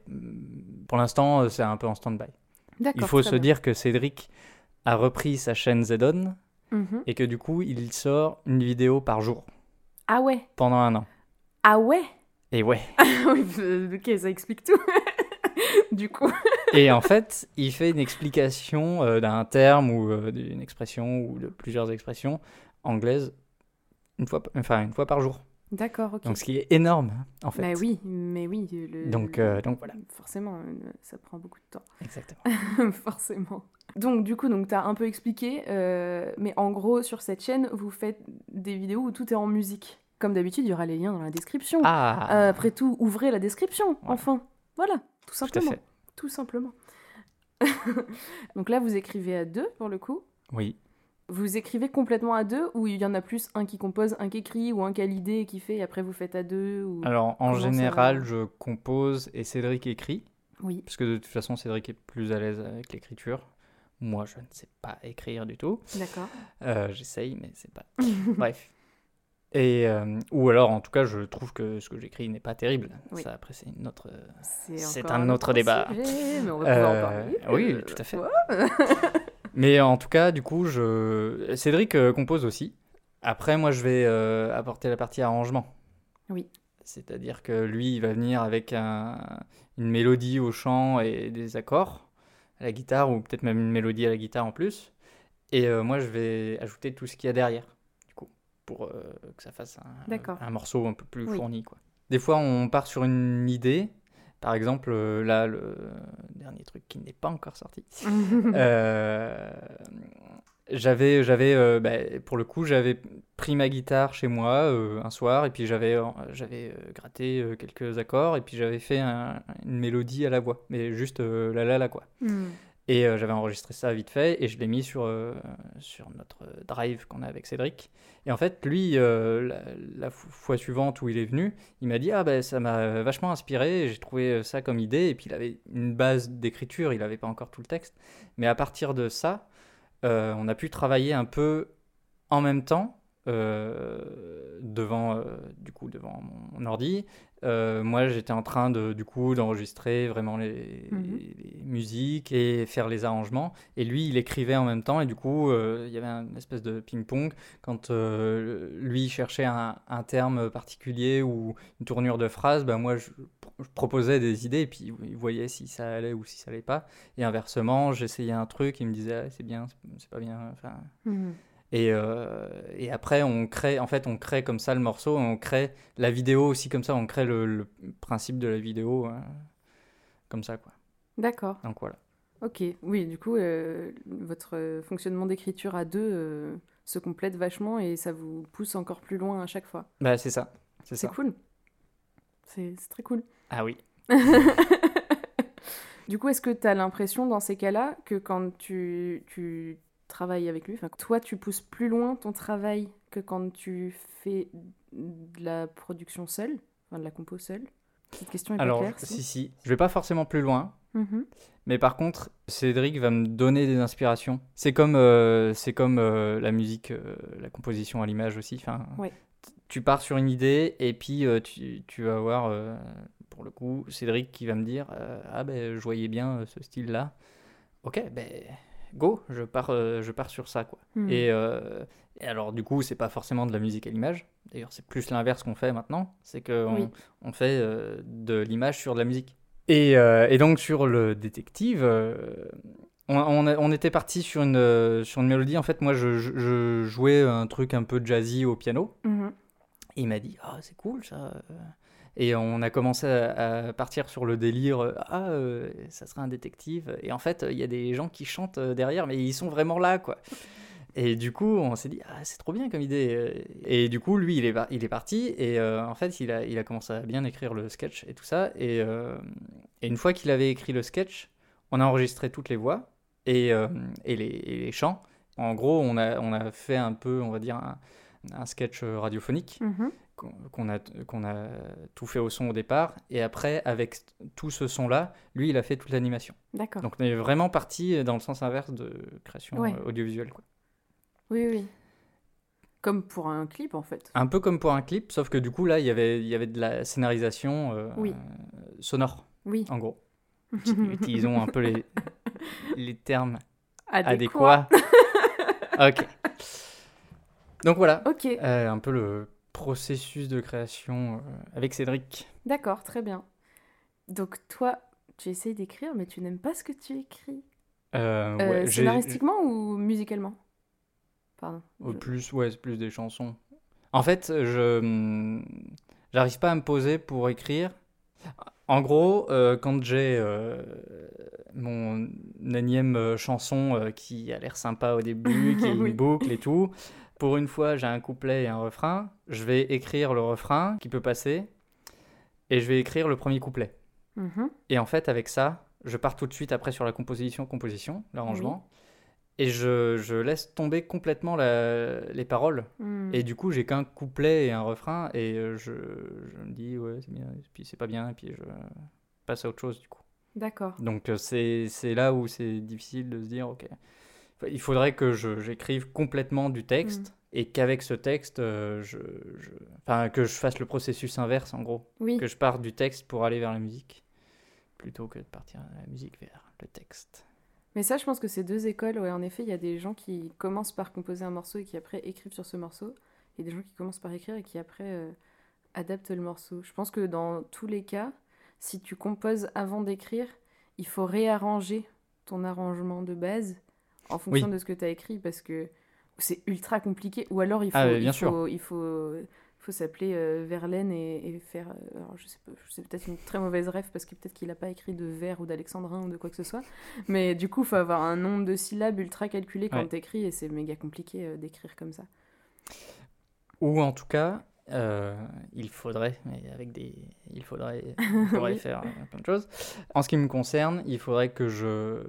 pour l'instant, euh, c'est un peu en stand-by. D'accord. Il faut se bien. dire que Cédric a repris sa chaîne Zedon Mhm. et que du coup, il sort une vidéo par jour Ah ouais. pendant un an. Ah ouais? Et ouais. euh, ok, ça explique tout. du coup. Et en fait, il fait une explication euh, d'un terme ou euh, d'une expression ou de plusieurs expressions anglaises une fois, enfin, une fois par jour. D'accord, ok. Donc, ce qui est énorme, en fait. Bah oui, mais oui. le- Donc, euh, donc voilà. Forcément, euh, ça prend beaucoup de temps. Exactement. Forcément. Donc, du coup, donc, tu as un peu expliqué, euh, mais en gros, sur cette chaîne, vous faites des vidéos où tout est en musique. Comme d'habitude, il y aura les liens dans la description. Ah, Euh, après tout, ouvrez la description, enfin. Voilà, tout simplement. Tout simplement. donc là, vous écrivez à deux, pour le coup. Oui. Vous écrivez complètement à deux, ou il y en a plus un qui compose, un qui écrit, ou un qui a l'idée et qui fait, et après vous faites à deux ou... Alors, en général, je compose et Cédric écrit. Oui, Parce que de toute façon, Cédric est plus à l'aise avec l'écriture. Moi, je ne sais pas écrire du tout. d'accord. Euh, J'essaye, mais c'est pas. Bref. Et, euh, ou alors, en tout cas, je trouve que ce que j'écris n'est pas terrible. Oui. Ça, après, c'est une autre. C'est un autre débat. sujet, mais on va pouvoir en Euh, parler. oui, tout à fait. Mais en tout cas, du coup, je... Cédric euh, compose aussi. Après, moi, je vais euh, apporter la partie arrangement. Oui. C'est-à-dire que lui, il va venir avec un- une mélodie au chant et des accords à la guitare, ou peut-être même une mélodie à la guitare en plus. Et euh, moi, je vais ajouter tout ce qu'il y a derrière, du coup, pour que ça fasse un, morceau un peu plus Oui. fourni. Quoi. Des fois, on part sur une idée. Par exemple, euh, là, le dernier truc qui n'est pas encore sorti. Euh, j'avais, j'avais, euh, bah, pour le coup, j'avais pris ma guitare chez moi un soir et puis j'avais, j'avais gratté quelques accords et puis j'avais fait un- une mélodie à la voix, mais juste la la la quoi. Hmm. Et euh, j'avais enregistré ça vite fait et je l'ai mis sur, euh, sur notre drive qu'on a avec Cédric. Et en fait, lui, euh, la, la fo- fois suivante où il est venu, il m'a dit Ah, ben ça m'a vachement inspiré, j'ai trouvé ça comme idée. Et puis il avait une base d'écriture, il n'avait pas encore tout le texte. Mais à partir de ça, on a pu travailler un peu en même temps. devant du coup devant mon ordi Euh, moi j'étais en train de du coup d'enregistrer vraiment les, Mhm. les- musiques et faire les arrangements. Et lui il écrivait en même temps. Et du coup euh, il y avait une espèce de ping pong quand euh, lui cherchait un, un terme particulier ou une tournure de phrase bah moi je, je proposais des idées. Et puis il voyait si ça allait ou si ça allait pas. Et inversement j'essayais un truc. Il me disait Ah, c'est bien c'est- pas bien. Enfin Hmm. Et, euh, et après, on crée, en fait, on crée comme ça le morceau, on crée la vidéo aussi comme ça, on crée le, le principe de la vidéo hein, comme ça, quoi. D'accord. Donc voilà. Ok, oui, du coup, euh, votre euh, fonctionnement d'écriture à deux euh, se complète vachement et ça vous pousse encore plus loin à chaque fois. Bah, c'est ça. C'est cool. C'est c'est très cool. Ah oui. du coup, est-ce que tu as l'impression dans ces cas-là que quand tu, tu travailles avec lui, enfin, toi, tu pousses plus loin ton travail que quand tu fais de la production seule, enfin de la compo seule Cette question est pas Alors, claire. si, si. Je vais pas forcément plus loin. Mhm. Mais par contre, Cédric va me donner des inspirations. C'est comme, euh, c'est comme euh, la musique, euh, la composition à l'image aussi. Enfin, Ouais. Tu pars sur une idée et puis tu, tu vas voir, euh, pour le coup, Cédric qui va me dire Ah ben, je voyais bien ce style-là. Ok, ben, go, je pars, euh, je pars sur ça, quoi. Hmm. Et, euh, et alors, du coup, c'est pas forcément de la musique à l'image. D'ailleurs, c'est plus l'inverse qu'on fait maintenant. C'est qu'on Oui. on fait euh, de l'image sur de la musique. Et, euh, et donc, sur le détective, euh, on, on a- on était parti sur une, sur une mélodie. En fait, moi, je, je- je jouais un truc un peu jazzy au piano. Mhm. Et il m'a dit Ah, c'est cool ça. Et on a commencé à, partir sur le délire euh, Ah, euh, ça serait un détective. Et en fait, il y a des gens qui chantent euh, derrière, mais ils sont vraiment là, quoi. Et du coup, on s'est dit Ah, c'est trop bien comme idée. Et du coup, lui, il est, parti. Et euh, en fait, il a, commencé à bien écrire le sketch et tout ça. Et, euh, une fois qu'il avait écrit le sketch, on a enregistré toutes les voix et, euh, les, chants. En gros, on a, fait un peu, on va dire, un, sketch euh, radiophonique Mhm. qu'on qu'on a, qu'on a tout fait au son au départ, et après, avec tout ce son-là, lui, il a fait toute l'animation. D'accord. Donc on est vraiment parti dans le sens inverse de création Ouais. euh, audiovisuelle. quoi. Oui, oui. Comme pour un clip, en fait. Un peu comme pour un clip, sauf que du coup, là, il y avait, il y avait de la scénarisation euh, Oui. sonore, Oui. en gros. Utilisons un peu les, les termes Adéquat. adéquats. ok. Donc voilà, Ok, euh, un peu le processus de création euh, avec Cédric. d'accord, très bien. Donc toi, tu essayes d'écrire, mais tu n'aimes pas ce que tu écris. Euh, Euh, ouais, scénaristiquement ou musicalement? Pardon. Au je- plus, ouais, plus des chansons. En fait, je hum, j'arrive pas à me poser pour écrire. En gros, euh, quand j'ai euh, mon énième chanson euh, qui a l'air sympa au début, qui est une Oui. boucle et tout, pour une fois j'ai un couplet et un refrain, je vais écrire le refrain qui peut passer et je vais écrire le premier couplet. Mhm. Et en fait, avec ça, je pars tout de suite après sur la composition, composition, l'arrangement. Et je, je laisse tomber complètement la- les paroles. Hmm. Et du coup, j'ai qu'un couplet et un refrain. Et euh, je, je me dis, ouais, c'est bien, et puis c'est pas bien, et puis je passe à autre chose, du coup. D'accord. Donc, euh, c'est là où c'est difficile de se dire, ok, il faudrait que j'écrive complètement du texte. Et qu'avec ce texte, euh, je, je- enfin, que je fasse le processus inverse, en gros Oui. que je parte du texte pour aller vers la musique, plutôt que de partir de la musique vers le texte. Mais ça, je pense que c'est deux écoles. Ouais, en effet, il y a des gens qui commencent par composer un morceau et qui après écrivent sur ce morceau. Et des gens qui commencent par écrire et qui après euh, adaptent le morceau. Je pense que dans tous les cas, si tu composes avant d'écrire, il faut réarranger ton arrangement de base en fonction de ce que tu as écrit parce que c'est ultra compliqué. Ou alors il faut, Ah, il bien faut, sûr. il faut, faut s'appeler euh, Verlaine et, et faire. euh, alors je sais pas, c'est peut-être une très mauvaise rêve parce que peut-être qu'il n'a pas écrit de vers ou d'alexandrin ou de quoi que ce soit. Mais du coup, il faut avoir un nombre de syllabes ultra calculé quand Ouais. t'écris et c'est méga compliqué euh, d'écrire comme ça. Ou en tout cas, euh, il faudrait, mais avec des, il faudrait, Oui. faire euh, plein de choses. En ce qui me concerne, il faudrait que je,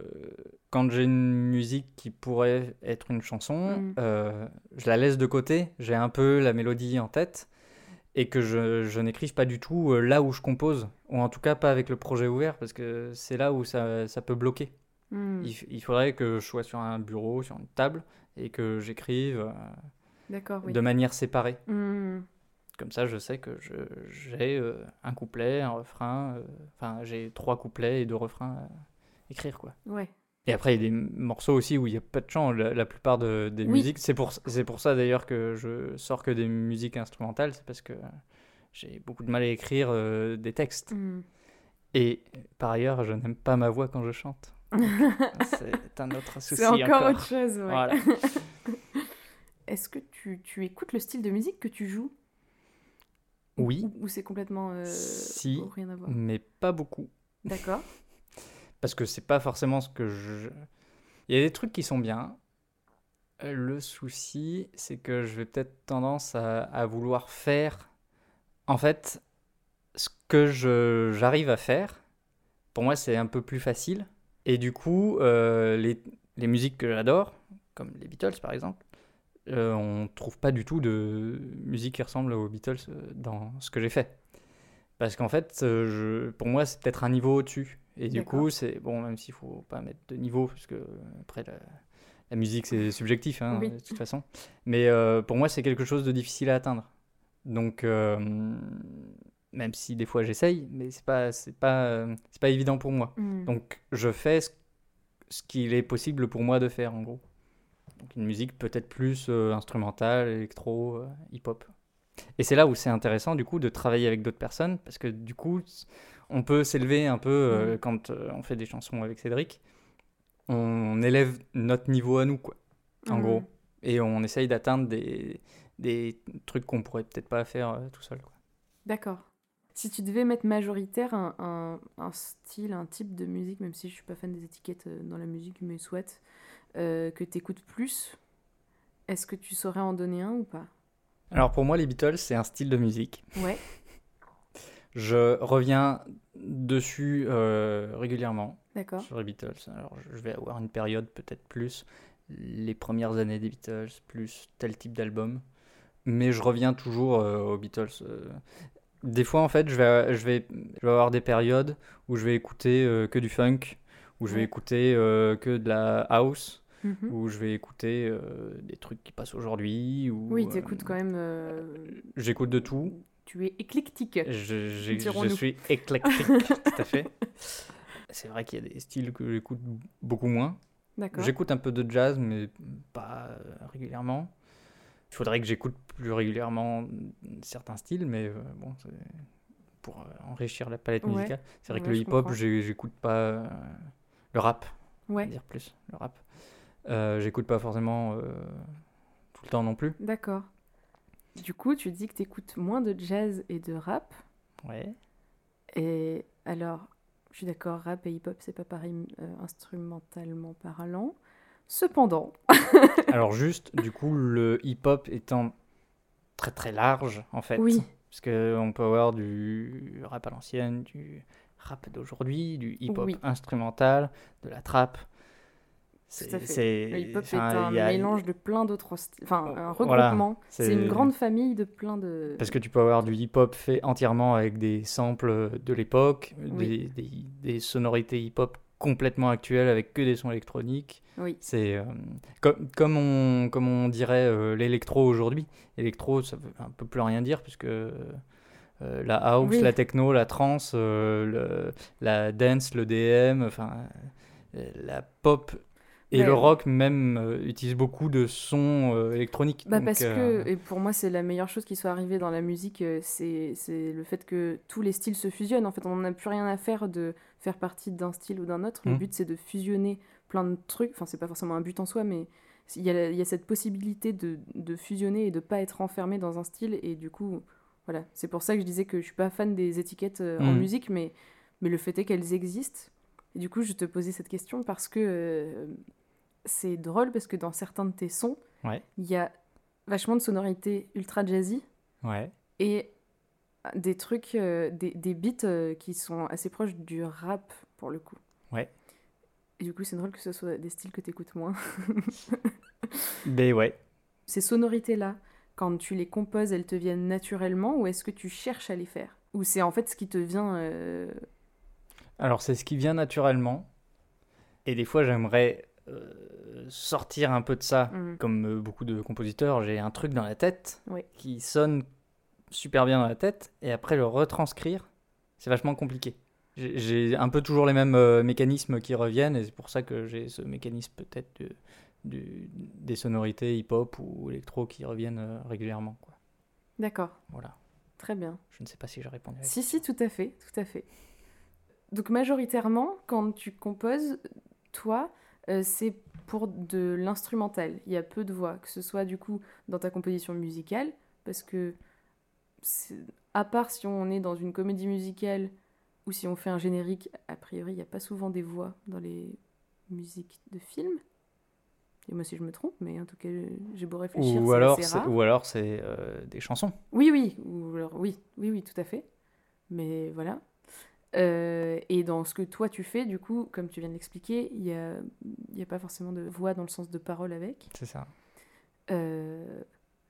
quand j'ai une musique qui pourrait être une chanson, Mm. euh, je la laisse de côté. J'ai un peu la mélodie en tête et que je, je n'écrive pas du tout là où je compose, ou en tout cas pas avec le projet ouvert, parce que c'est là où ça, ça peut bloquer. Hmm, Il, il faudrait que je sois sur un bureau, sur une table, et que j'écrive euh, D'accord, oui. de manière séparée. Hmm, Comme ça, je sais que j'ai euh, un couplet, un refrain, euh, enfin j'ai trois couplets et deux refrains à écrire quoi. ouais. Et après, il y a des morceaux aussi où il n'y a pas de chant. La, la plupart de- des Oui. musiques, c'est pour, pour ça d'ailleurs que je sors que des musiques instrumentales, c'est parce que j'ai beaucoup de mal à écrire euh, des textes. Hmm. Et par ailleurs, je n'aime pas ma voix quand je chante. C'est un autre souci C'est encore, autre chose, ouais. Voilà. Est-ce que tu, tu écoutes le style de musique que tu joues? Oui, Ou, ou c'est complètement euh, Si. rien à voir mais pas beaucoup. D'accord. Parce que c'est pas forcément ce que je. Il y a des trucs qui sont bien. Le souci, c'est que je vais peut-être tendance à, à vouloir faire. En fait, ce que je- j'arrive à faire, pour moi, c'est un peu plus facile. Et du coup, euh, les, les musiques que j'adore, comme les Beatles par exemple, euh, on trouve pas du tout de musique qui ressemble aux Beatles euh, dans ce que j'ai fait. Parce qu'en fait, euh, je, pour moi, c'est peut-être un niveau au-dessus. Et du coup, c'est bon, même s'il faut pas mettre de niveau, parce que après, la, la musique, c'est subjectif, hein, Oui. de toute façon. Mais euh, pour moi, c'est quelque chose de difficile à atteindre. Donc, euh, même si des fois j'essaye, mais c'est pas, c'est pas, c'est pas évident pour moi. Hmm. Donc, je fais ce, ce qu'il est possible pour moi de faire en gros. Donc une musique peut-être plus euh, instrumentale, électro, euh, hip-hop. Et c'est là où c'est intéressant du coup de travailler avec d'autres personnes parce que du coup on peut s'élever un peu euh, Mhm. quand euh, on fait des chansons avec Cédric. On élève notre niveau à nous quoi, en Mhm. gros. Et on essaye d'atteindre des, des trucs qu'on pourrait peut-être pas faire euh, tout seul. D'accord. Si tu devais mettre majoritaire un, un- un style, un type de musique, même si je suis pas fan des étiquettes dans la musique, mais soit, euh, que tu écoutes plus, est-ce que tu saurais en donner un ou pas? Alors pour moi les Beatles c'est un style de musique. Ouais, Je reviens dessus euh, régulièrement. d'accord. sur les Beatles. Alors, je vais avoir une période peut-être plus les premières années des Beatles, plus tel type d'album. Mais je reviens toujours euh, aux Beatles. Des fois, en fait, je vais, je, vais, je vais avoir des périodes où je vais écouter que du funk, où je vais écouter euh, que de la house, Mhm. où je vais écouter euh, des trucs qui passent aujourd'hui. ou, Oui, euh, tu écoutes quand même. euh, J'écoute de tout. Tu es éclectique. Je, suis éclectique, tout à fait. C'est vrai qu'il y a des styles que j'écoute beaucoup moins. D'accord. J'écoute un peu de jazz, mais pas régulièrement. Il faudrait que j'écoute plus régulièrement certains styles, mais bon, c'est pour enrichir la palette Ouais. musicale. C'est vrai Ouais, que le hip-hop, j'écoute pas euh, le rap, Ouais, dire plus, le rap. Euh, j'écoute pas forcément euh, tout le temps non plus. d'accord. Du coup, tu dis que tu écoutes moins de jazz et de rap. Ouais. Et alors, je suis d'accord, rap et hip-hop, c'est pas pareil euh, instrumentalement parlant. Cependant, Alors juste, du coup, le hip-hop étant très très large, en fait. oui, Parce qu'on peut avoir du rap à l'ancienne, du rap d'aujourd'hui, du hip-hop Oui. instrumental, de la trap. C'est- le hip-hop est un a- mélange de plein d'autres styles, enfin un Voilà, regroupement. c'est une grande famille de plein de. Parce que tu peux avoir du hip-hop fait entièrement avec des samples de l'époque, Oui. des, des- des sonorités hip-hop complètement actuelles avec que des sons électroniques. Oui, C'est euh, comme, comme, on, comme on dirait euh, l'électro aujourd'hui. Électro, ça veut un peu plus rien dire puisque euh, la house, Oui. la techno, la trance, le- la dance, le DM, enfin la pop et Ouais. le rock même euh, utilisent beaucoup de sons euh, électroniques. bah Donc, parce euh, que, et pour moi, c'est la meilleure chose qui soit arrivée dans la musique, euh, c'est le fait que tous les styles se fusionnent. En fait, on n'a plus rien à faire de faire partie d'un style ou d'un autre. Le Mhm. but, c'est de fusionner plein de trucs. Enfin, c'est pas forcément un but en soi, mais il y a, il y a cette possibilité de, de fusionner et de pas être enfermé dans un style. Et du coup, voilà. C'est pour ça que je disais que je suis pas fan des étiquettes euh, en Mhm. musique, mais, mais le fait est qu'elles existent. Et du coup, je te posais cette question parce que euh, c'est drôle, parce que dans certains de tes sons, Ouais. il y a vachement de sonorités ultra jazzy ouais. et des trucs, euh, des, des beats euh, qui sont assez proches du rap pour le coup. Ouais. Et du coup, c'est drôle que ce soit des styles que tu écoutes moins. Ben ouais. Ces sonorités-là, quand tu les composes, elles te viennent naturellement ou est-ce que tu cherches à les faire? Ou c'est en fait ce qui te vient. euh, Alors c'est ce qui vient naturellement. Et des fois j'aimerais euh, sortir un peu de ça. hum, Comme euh, beaucoup de compositeurs, j'ai un truc dans la tête Oui. qui sonne super bien dans la tête. Et après le retranscrire, c'est vachement compliqué. J'ai- un peu toujours les mêmes euh, mécanismes qui reviennent. Et c'est pour ça que j'ai ce mécanisme peut-être de- des sonorités hip-hop ou électro qui reviennent euh, régulièrement. D'accord, Voilà. très bien. Je ne sais pas si j'ai répondu à Si, si, tout à fait, tout à fait. Donc majoritairement, quand tu composes, toi, euh, c'est pour de l'instrumental. Il y a peu de voix, que ce soit du coup dans ta composition musicale, parce que à part si on est dans une comédie musicale ou si on fait un générique, a priori, il n'y a pas souvent des voix dans les musiques de films. Et moi si je me trompe, mais en tout cas, j'ai beau réfléchir, Ou alors, c'est- ou alors c'est euh, des chansons. Oui, oui, ou alors, oui, oui, oui, tout à fait. Mais voilà. Euh, et dans ce que toi tu fais, du coup, comme tu viens de l'expliquer, il n'y a, y a pas forcément de voix dans le sens de parole avec. C'est ça. Euh,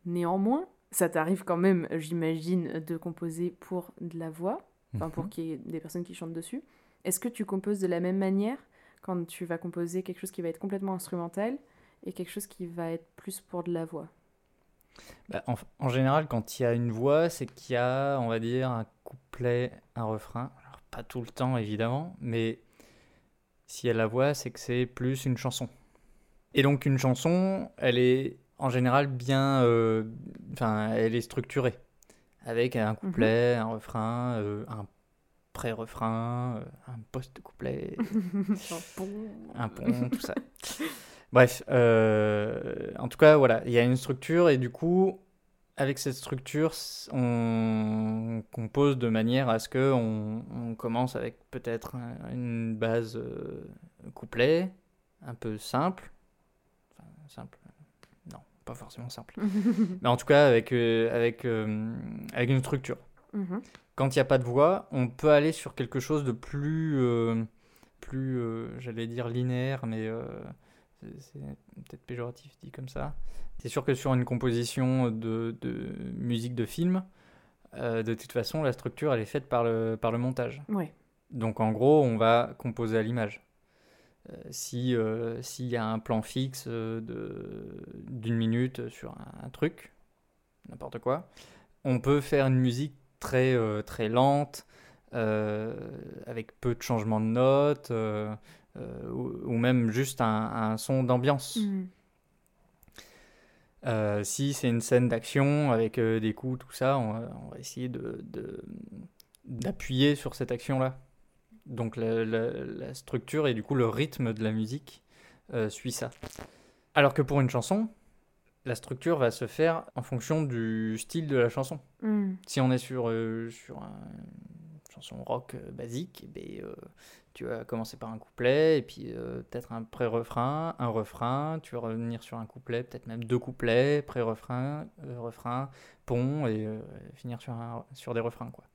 néanmoins, ça t'arrive quand même, j'imagine, de composer pour de la voix, enfin pour Mhm. qu'il y ait des personnes qui chantent dessus. Est-ce que tu composes de la même manière quand tu vas composer quelque chose qui va être complètement instrumental et quelque chose qui va être plus pour de la voix? Bah, en, en général, quand il y a une voix, c'est qu'il y a, on va dire, un couplet, un refrain. Pas tout le temps, évidemment, mais Si elle la voix, c'est que c'est plus une chanson. Et donc une chanson, elle est en général bien, euh, enfin, elle est structurée avec un couplet, un refrain, euh, un pré-refrain, euh, un post-couplet, un pont. un pont, tout ça. Bref, en tout cas, voilà, il y a une structure et du coup, avec cette structure, on compose de manière à ce que on, on commence avec peut-être un- une base euh, couplet, un peu simple, enfin simple, non, pas forcément simple, mais en tout cas avec euh, avec euh, avec une structure. Mhm. Quand il n'y a pas de voix, on peut aller sur quelque chose de plus, euh, plus, j'allais dire linéaire, mais c'est peut-être péjoratif dit comme ça. C'est sûr que sur une composition de, de musique de film, euh, de toute façon, la structure, elle est faite par le, par le montage. Ouais. Donc en gros, on va composer à l'image. Euh, si euh, s'il y a un plan fixe de d'une minute sur un, un truc, n'importe quoi, on peut faire une musique très très lente, avec peu de changements de notes, euh, ou, ou même juste un, un son d'ambiance. Mhm. Euh, si c'est une scène d'action avec euh, des coups, tout ça, on va, on va essayer de, de- d'appuyer sur cette action-là. Donc la, la- la structure et du coup le rythme de la musique euh, suit ça. Alors que pour une chanson, la structure va se faire en fonction du style de la chanson. Mhm. Si on est sur, euh, sur un- une chanson rock euh, basique, eh euh, tu vas commencer par un couplet, et puis euh, peut-être un pré-refrain, un refrain, tu vas revenir sur un couplet, peut-être même deux couplets, pré-refrain, euh, refrain, pont, et euh, finir sur, un, sur des refrains. Quoi.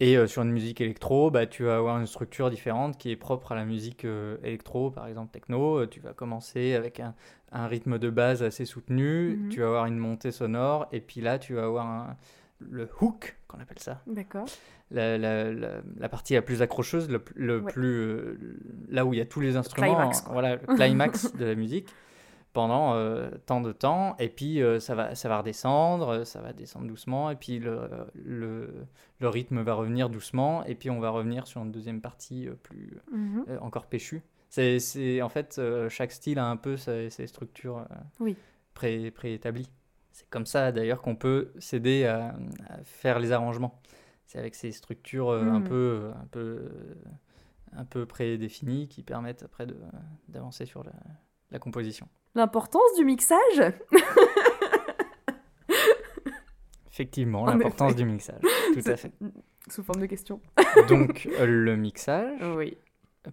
Et sur une musique électro, bah, tu vas avoir une structure différente qui est propre à la musique électro, par exemple techno. Tu vas commencer avec un, un rythme de base assez soutenu, Mhm. tu vas avoir une montée sonore, et puis là, tu vas avoir un- le hook, qu'on appelle ça, D'accord. la, la- la- la partie la plus accrocheuse, le, le Ouais. plus, euh, là où il y a tous les instruments, climax, quoi. voilà, le climax de la musique pendant euh, tant de temps, et puis euh, ça, va, ça va redescendre, ça va descendre doucement, et puis le, le, le rythme va revenir doucement, et puis on va revenir sur une deuxième partie plus Mhm. euh, encore péchue. C'est, en fait, chaque style a un peu ses, ses structures Oui. pré, préétablies. C'est comme ça d'ailleurs qu'on peut s'aider à, à faire les arrangements. C'est avec ces structures euh, un Mhm. peu, un peu, euh, un peu prédéfinies qui permettent après d'avancer sur la, la composition. L'importance du mixage? Effectivement, En l'importance du mixage. Tout à fait. Sous forme de question. Donc, euh, le mixage, Oui,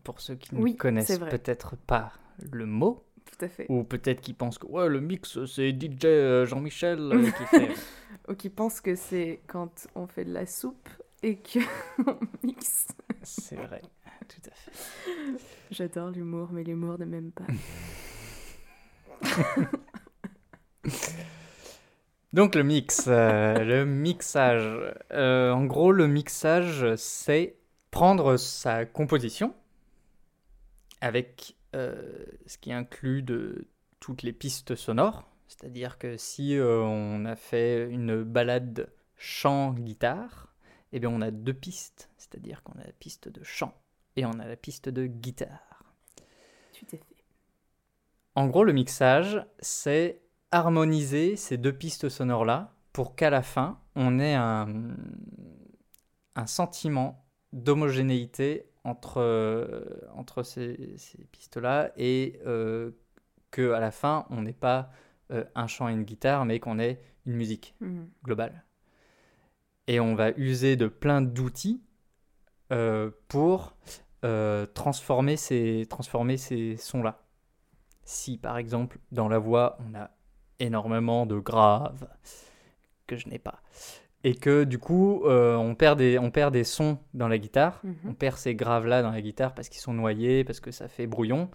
pour ceux qui ne Oui, connaissent peut-être pas le mot, tout à fait. Ou peut-être qu'ils pensent que ouais, le mix, c'est DJ euh, Jean-Michel euh, qui fait. Ou qui pensent que c'est quand on fait de la soupe et que on mixe. C'est vrai, tout à fait. J'adore l'humour, mais l'humour ne m'aime pas. Donc le mix, euh, le mixage. Euh, en gros, le mixage, c'est prendre sa composition avec ce qui inclut de toutes les pistes sonores. C'est-à-dire que si euh, on a fait une balade chant-guitare, eh bien on a deux pistes. C'est-à-dire qu'on a la piste de chant et on a la piste de guitare. Tout à fait. En gros, le mixage, c'est harmoniser ces deux pistes sonores-là pour qu'à la fin, on ait un, un sentiment d'homogénéité entre, euh, entre ces, ces pistes-là et euh, qu'à la fin, on n'ait pas euh, un chant et une guitare, mais qu'on ait une musique Mhm. globale. Et on va user de plein d'outils euh, pour transformer ces, transformer ces sons-là. Si par exemple dans la voix on a énormément de graves que je n'ai pas, et que du coup euh, on, perd des, on perd des sons dans la guitare, Mhm. on perd ces graves-là dans la guitare parce qu'ils sont noyés, parce que ça fait brouillon,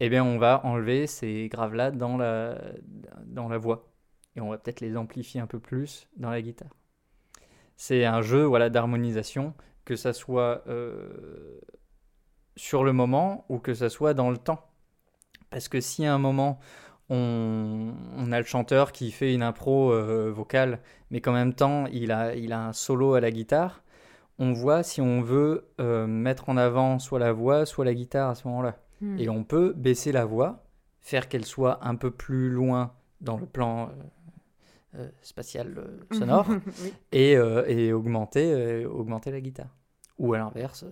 eh bien on va enlever ces graves-là dans la, dans la voix. Et on va peut-être les amplifier un peu plus dans la guitare. C'est un jeu voilà, d'harmonisation, que ça soit euh, sur le moment ou que ça soit dans le temps. Parce que si à un moment on, on a le chanteur qui fait une impro euh, vocale, mais qu'en même temps il a, il a un solo à la guitare, on voit si on veut euh, mettre en avant soit la voix, soit la guitare à ce moment-là. Hmm. Et on peut baisser la voix, faire qu'elle soit un peu plus loin dans le plan euh, spatial sonore, Oui. et, et augmenter, augmenter la guitare. Ou à l'inverse,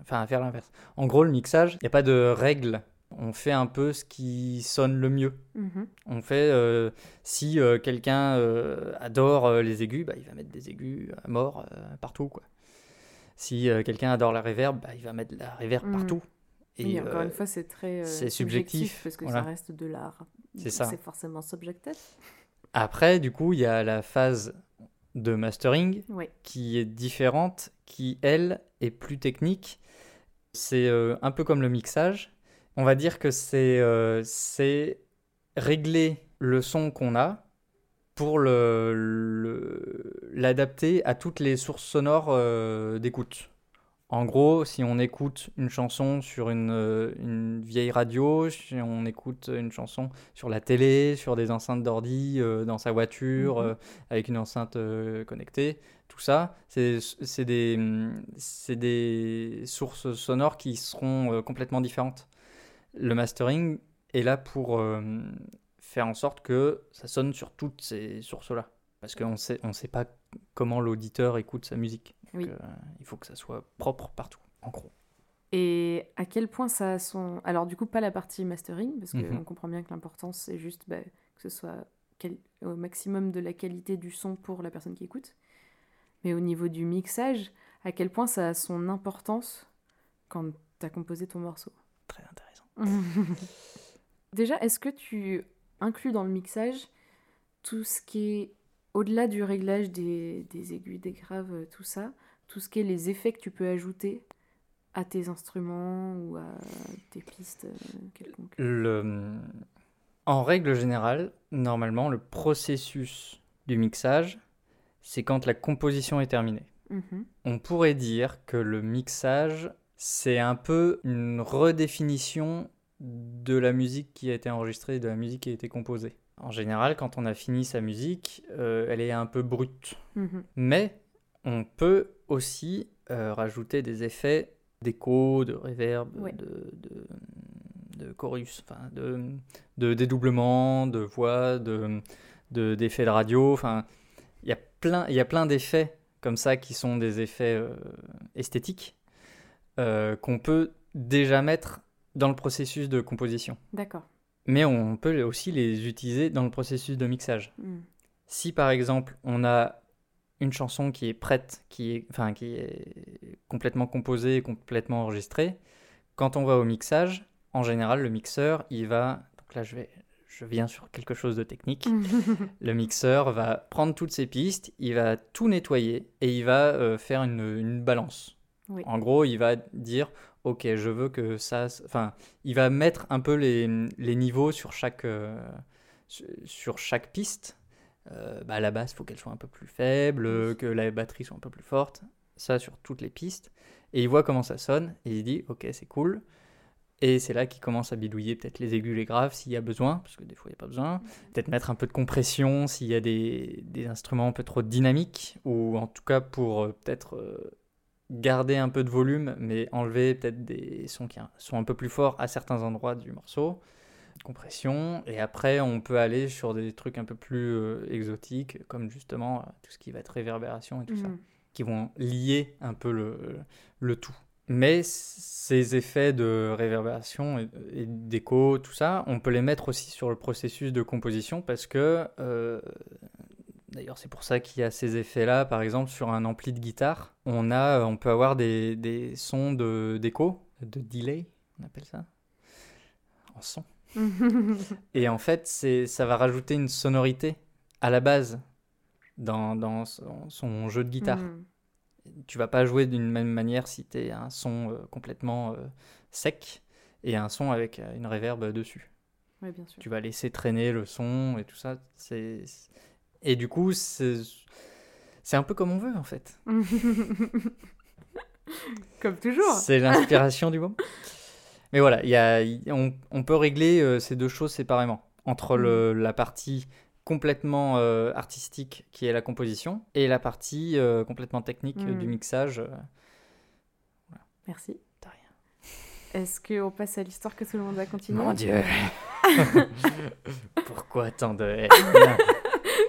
enfin faire l'inverse. En gros, le mixage, il n'y a pas de règle. On fait un peu ce qui sonne le mieux. Mhm. On fait, euh, si euh, quelqu'un euh, adore les aigus, bah, il va mettre des aigus à mort partout. Quoi. Si quelqu'un adore la reverb, bah, il va mettre la reverb Mhm. partout. Et encore une fois, c'est très c'est subjectif, parce que voilà. ça reste de l'art. C'est ça. C'est forcément subjectif. Après, du coup, il y a la phase de mastering Oui. qui est différente, qui, elle, est plus technique. C'est un peu comme le mixage. On va dire que c'est euh, c'est régler le son qu'on a pour le- le- l'adapter à toutes les sources sonores euh, d'écoute. En gros, si on écoute une chanson sur une, euh, une vieille radio, si on écoute une chanson sur la télé, sur des enceintes d'ordi, euh, dans sa voiture, Mhm. euh, avec une enceinte euh, connectée, tout ça, c'est des, des sources sonores qui seront complètement différentes. Le mastering est là pour euh, faire en sorte que ça sonne sur toutes ces sources-là. Parce qu'on sait, on sait pas comment l'auditeur écoute sa musique. Donc, Oui. euh, il faut que ça soit propre partout, en gros. Et à quel point ça a son. Alors, du coup, pas la partie mastering, parce qu'on Mhm. comprend bien que l'importance, c'est juste bah, que ce soit quel- au maximum de la qualité du son pour la personne qui écoute. Mais au niveau du mixage, à quel point ça a son importance quand tu as composé ton morceau? Très intéressant. Déjà, est-ce que tu inclus dans le mixage tout ce qui est au-delà du réglage des, des aigus, des graves, euh, tout ça, tout ce qui est les effets que tu peux ajouter à tes instruments ou à tes pistes euh, quelconques? Le... En règle générale, normalement, le processus du mixage, c'est quand la composition est terminée. Mhm. On pourrait dire que le mixage, c'est un peu une redéfinition de la musique qui a été enregistrée, de la musique qui a été composée. En général, quand on a fini sa musique, euh, elle est un peu brute. Mhm. Mais on peut aussi euh, rajouter des effets d'écho, de reverb, Ouais. de, de, de chorus, enfin de, de dédoublement, de voix, de, de- d'effets de radio. Enfin, il y a plein, il y a plein d'effets comme ça qui sont des effets euh, esthétiques euh, qu'on peut déjà mettre dans le processus de composition. D'accord. Mais on peut aussi les utiliser dans le processus de mixage. Mhm. Si par exemple on a une chanson qui est prête, qui est, enfin, qui est complètement composée, et complètement enregistrée, quand on va au mixage, en général le mixeur il va, donc là je vais, je viens sur quelque chose de technique, le mixeur va prendre toutes ces pistes, il va tout nettoyer et il va euh, faire une, une balance. Oui. En gros, il va dire, ok, je veux que ça, enfin, il va mettre un peu les, les niveaux sur chaque, euh, su- sur chaque piste. Euh, bah, la basse, il faut qu'elle soit un peu plus faible, que la batterie soit un peu plus forte. Ça sur toutes les pistes. Et il voit comment ça sonne et il dit, ok, c'est cool. Et c'est là qu'il commence à bidouiller peut-être les aigus, les graves s'il y a besoin, parce que des fois il n'y a pas besoin. Peut-être mettre un peu de compression s'il y a des, des instruments un peu trop dynamiques, ou en tout cas pour euh, peut-être euh, garder un peu de volume, mais enlever peut-être des sons qui sont un peu plus forts à certains endroits du morceau. Compression, et après on peut aller sur des trucs un peu plus euh, exotiques, comme justement euh, tout ce qui va être réverbération et tout ça Mhm. qui vont lier un peu le, le tout. Mais ces effets de réverbération et, et d'écho, tout ça, on peut les mettre aussi sur le processus de composition parce que, euh, d'ailleurs c'est pour ça qu'il y a ces effets-là, par exemple sur un ampli de guitare, on, a, on peut avoir des, des sons d'écho, de, delay, on appelle ça, en son. Et en fait, ça va rajouter une sonorité à la base dans, dans son, son jeu de guitare Mhm. tu vas pas jouer d'une même manière si tu es un son euh, complètement euh, sec et un son avec euh, une réverb dessus. Ouais, bien sûr. Tu vas laisser traîner le son et tout ça. C'est et du coup c'est un peu comme on veut en fait. Comme toujours. C'est l'inspiration du moment. Mais voilà, il y a, on, on peut régler euh, ces deux choses séparément entre le, la partie complètement euh, artistique qui est la composition et la partie euh, complètement technique Mm. du mixage. euh. Merci. De rien. Est-ce qu'on passe à l'histoire que tout le monde va continuer? Mon Dieu Pourquoi tant de haine?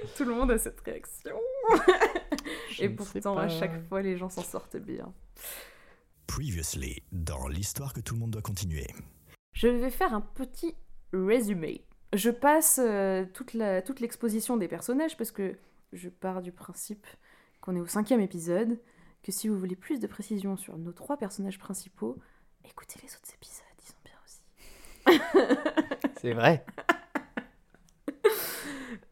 Tout le monde a cette réaction. Et pourtant, à chaque fois, les gens s'en sortent bien. Previously, dans l'histoire que tout le monde doit continuer. Je vais faire un petit résumé. Je passe euh, toute la- toute l'exposition des personnages parce que je pars du principe qu'on est au cinquième épisode, que si vous voulez plus de précision sur nos trois personnages principaux, écoutez les autres épisodes, ils sont bien aussi. C'est vrai.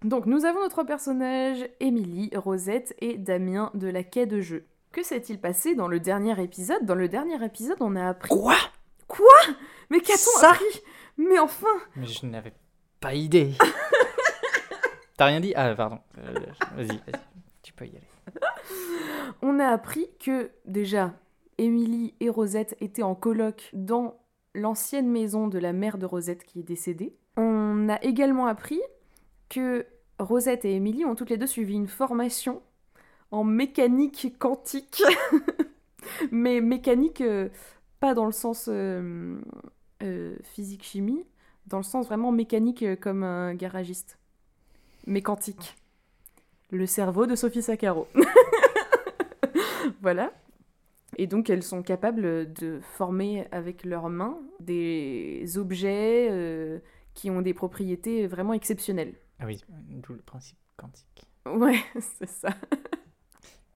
Donc nous avons nos trois personnages, Émilie, Rosette et Damien de la quai de jeu. Que s'est-il passé dans le dernier épisode? Dans le dernier épisode, on a appris... Quoi? Quoi? Mais qu'a-t-on Ça appris? Mais enfin Mais je n'avais pas idée. T'as rien dit? Ah, pardon. Euh, vas-y, vas-y. Tu peux y aller. On a appris que déjà Émilie et Rosette étaient en coloc dans l'ancienne maison de la mère de Rosette qui est décédée. On a également appris que Rosette et Émilie ont toutes les deux suivi une formation en mécanique quantique. Mais mécanique, euh, pas dans le sens euh, euh, physique-chimie, dans le sens vraiment mécanique comme un garagiste. Mais quantique. Le cerveau de Sophie Saccaro. voilà. Et donc elles sont capables de former avec leurs mains des objets qui ont des propriétés vraiment exceptionnelles. Ah oui, d'où le principe quantique. Ouais, c'est ça.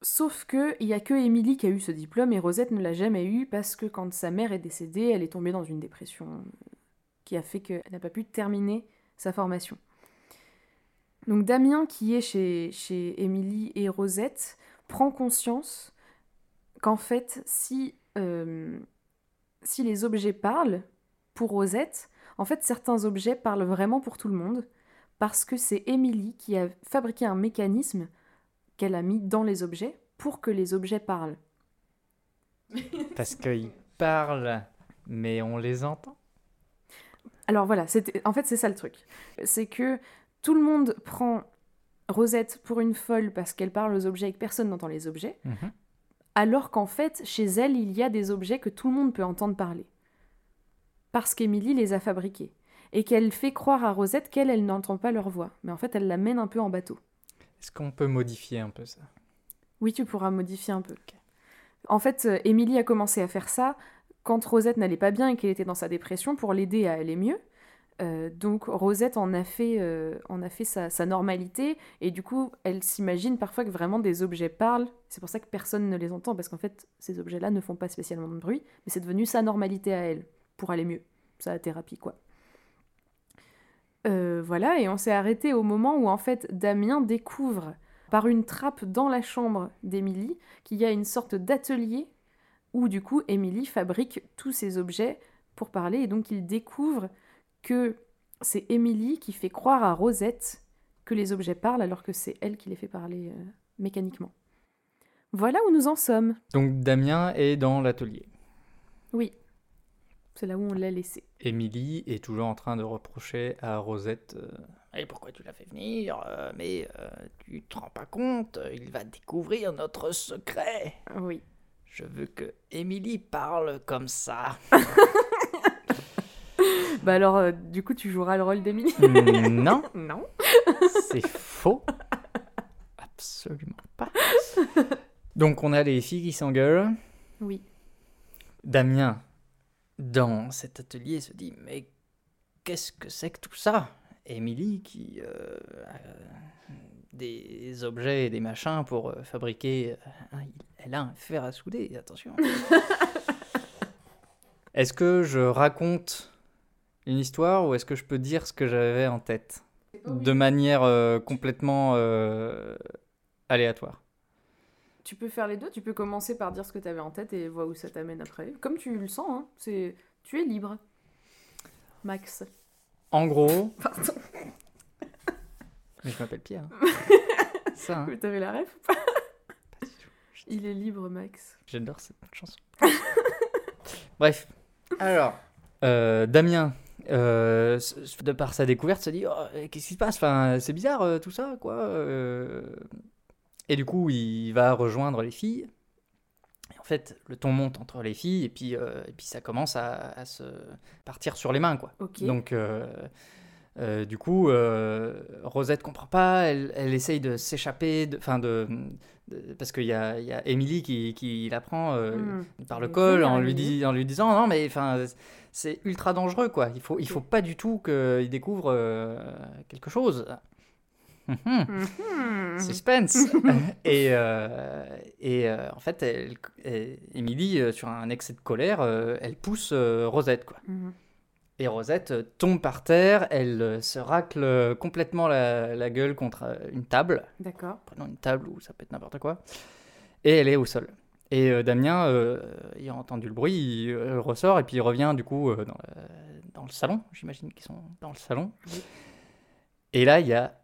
Sauf que il y a que Émilie qui a eu ce diplôme et Rosette ne l'a jamais eu parce que quand sa mère est décédée, elle est tombée dans une dépression qui a fait qu'elle n'a pas pu terminer sa formation. Donc Damien, qui est chez, chez Émilie et Rosette, prend conscience qu'en fait, si, euh, si les objets parlent pour Rosette, en fait, certains objets parlent vraiment pour tout le monde parce que c'est Émilie qui a fabriqué un mécanisme qu'elle a mis dans les objets pour que les objets parlent. Parce qu'ils parlent, mais on les entend. Alors voilà, en fait c'est ça le truc. C'est que tout le monde prend Rosette pour une folle parce qu'elle parle aux objets et que personne n'entend les objets, Mhm. alors qu'en fait chez elle il y a des objets que tout le monde peut entendre parler. Parce qu'Émilie les a fabriqués. Et qu'elle fait croire à Rosette qu'elle, elle n'entend pas leur voix. Mais en fait elle la mène un peu en bateau. Est-ce qu'on peut modifier un peu ça? Oui, tu pourras modifier un peu. En fait, euh, Émilie a commencé à faire ça quand Rosette n'allait pas bien et qu'elle était dans sa dépression pour l'aider à aller mieux. Euh, donc Rosette en a fait, euh, en a fait sa, sa normalité et du coup elle s'imagine parfois que vraiment des objets parlent. C'est pour ça que personne ne les entend parce qu'en fait ces objets-là ne font pas spécialement de bruit, mais c'est devenu sa normalité à elle pour aller mieux, sa thérapie quoi. Euh, voilà et on s'est arrêté au moment où en fait Damien découvre par une trappe dans la chambre d'Émilie qu'il y a une sorte d'atelier où du coup Émilie fabrique tous ces objets pour parler et donc il découvre que c'est Émilie qui fait croire à Rosette que les objets parlent alors que c'est elle qui les fait parler euh, mécaniquement. Voilà où nous en sommes. Donc Damien est dans l'atelier. Oui, c'est là où on l'a laissé. Émilie est toujours en train de reprocher à Rosette euh, Et pourquoi tu l'as fait venir Euh, Mais euh, tu te rends pas compte Il va découvrir notre secret Oui. Je veux que Émilie parle comme ça. Bah alors, euh, du coup, tu joueras le rôle d'Émilie? Non, Non. c'est faux. Absolument pas. Donc on a les filles qui s'engueulent. Oui. Damien, dans cet atelier, se dit Mais qu'est-ce que c'est que tout ça? Émilie, qui euh, a des objets et des machins pour euh, fabriquer. euh, elle a un fer à souder, attention. est-ce que je raconte une histoire ou est-ce que je peux dire ce que j'avais en tête? De manière euh, complètement euh, aléatoire. Tu peux faire les deux, tu peux commencer par dire ce que tu avais en tête et voir où ça t'amène après. Comme tu le sens, hein. c'est... tu es libre. Max. En gros, Pardon. mais je m'appelle Pierre. Ça, hein. Mais T'avais la ref ou pas? Il est libre, Max. J'adore cette chanson. Bref, alors, euh, Damien euh, de par sa découverte, se dit Oh, Qu'est-ce qui se passe? Enfin, C'est bizarre euh, tout ça, quoi. Et du coup, il va rejoindre les filles. Et en fait, le ton monte entre les filles, et puis, euh, et puis ça commence à, à se partir sur les mains, quoi. Donc, euh, euh, du coup, Rosette comprend pas, elle, elle essaye de s'échapper, enfin de, de- parce qu'il y a, y a Emily qui, qui l'apprend euh, Hmm. par le col en lui, dis- en lui disant non mais enfin c'est ultra dangereux quoi. Il faut, il faut pas du tout qu'il découvre quelque chose. Hum. Mhm. Suspense. et euh, et euh, en fait, elle, elle- Emily, euh, sur un excès de colère, euh, elle pousse Rosette quoi. Mhm. Et Rosette tombe par terre, elle se racle complètement la, la gueule contre une table, D'accord. prenons une table ou ça peut être n'importe quoi, et elle est au sol. Et Damien, euh, ayant entendu le bruit, il ressort et puis il revient du coup dans, le, dans le salon, j'imagine qu'ils sont dans le salon. Oui. Et là, il y a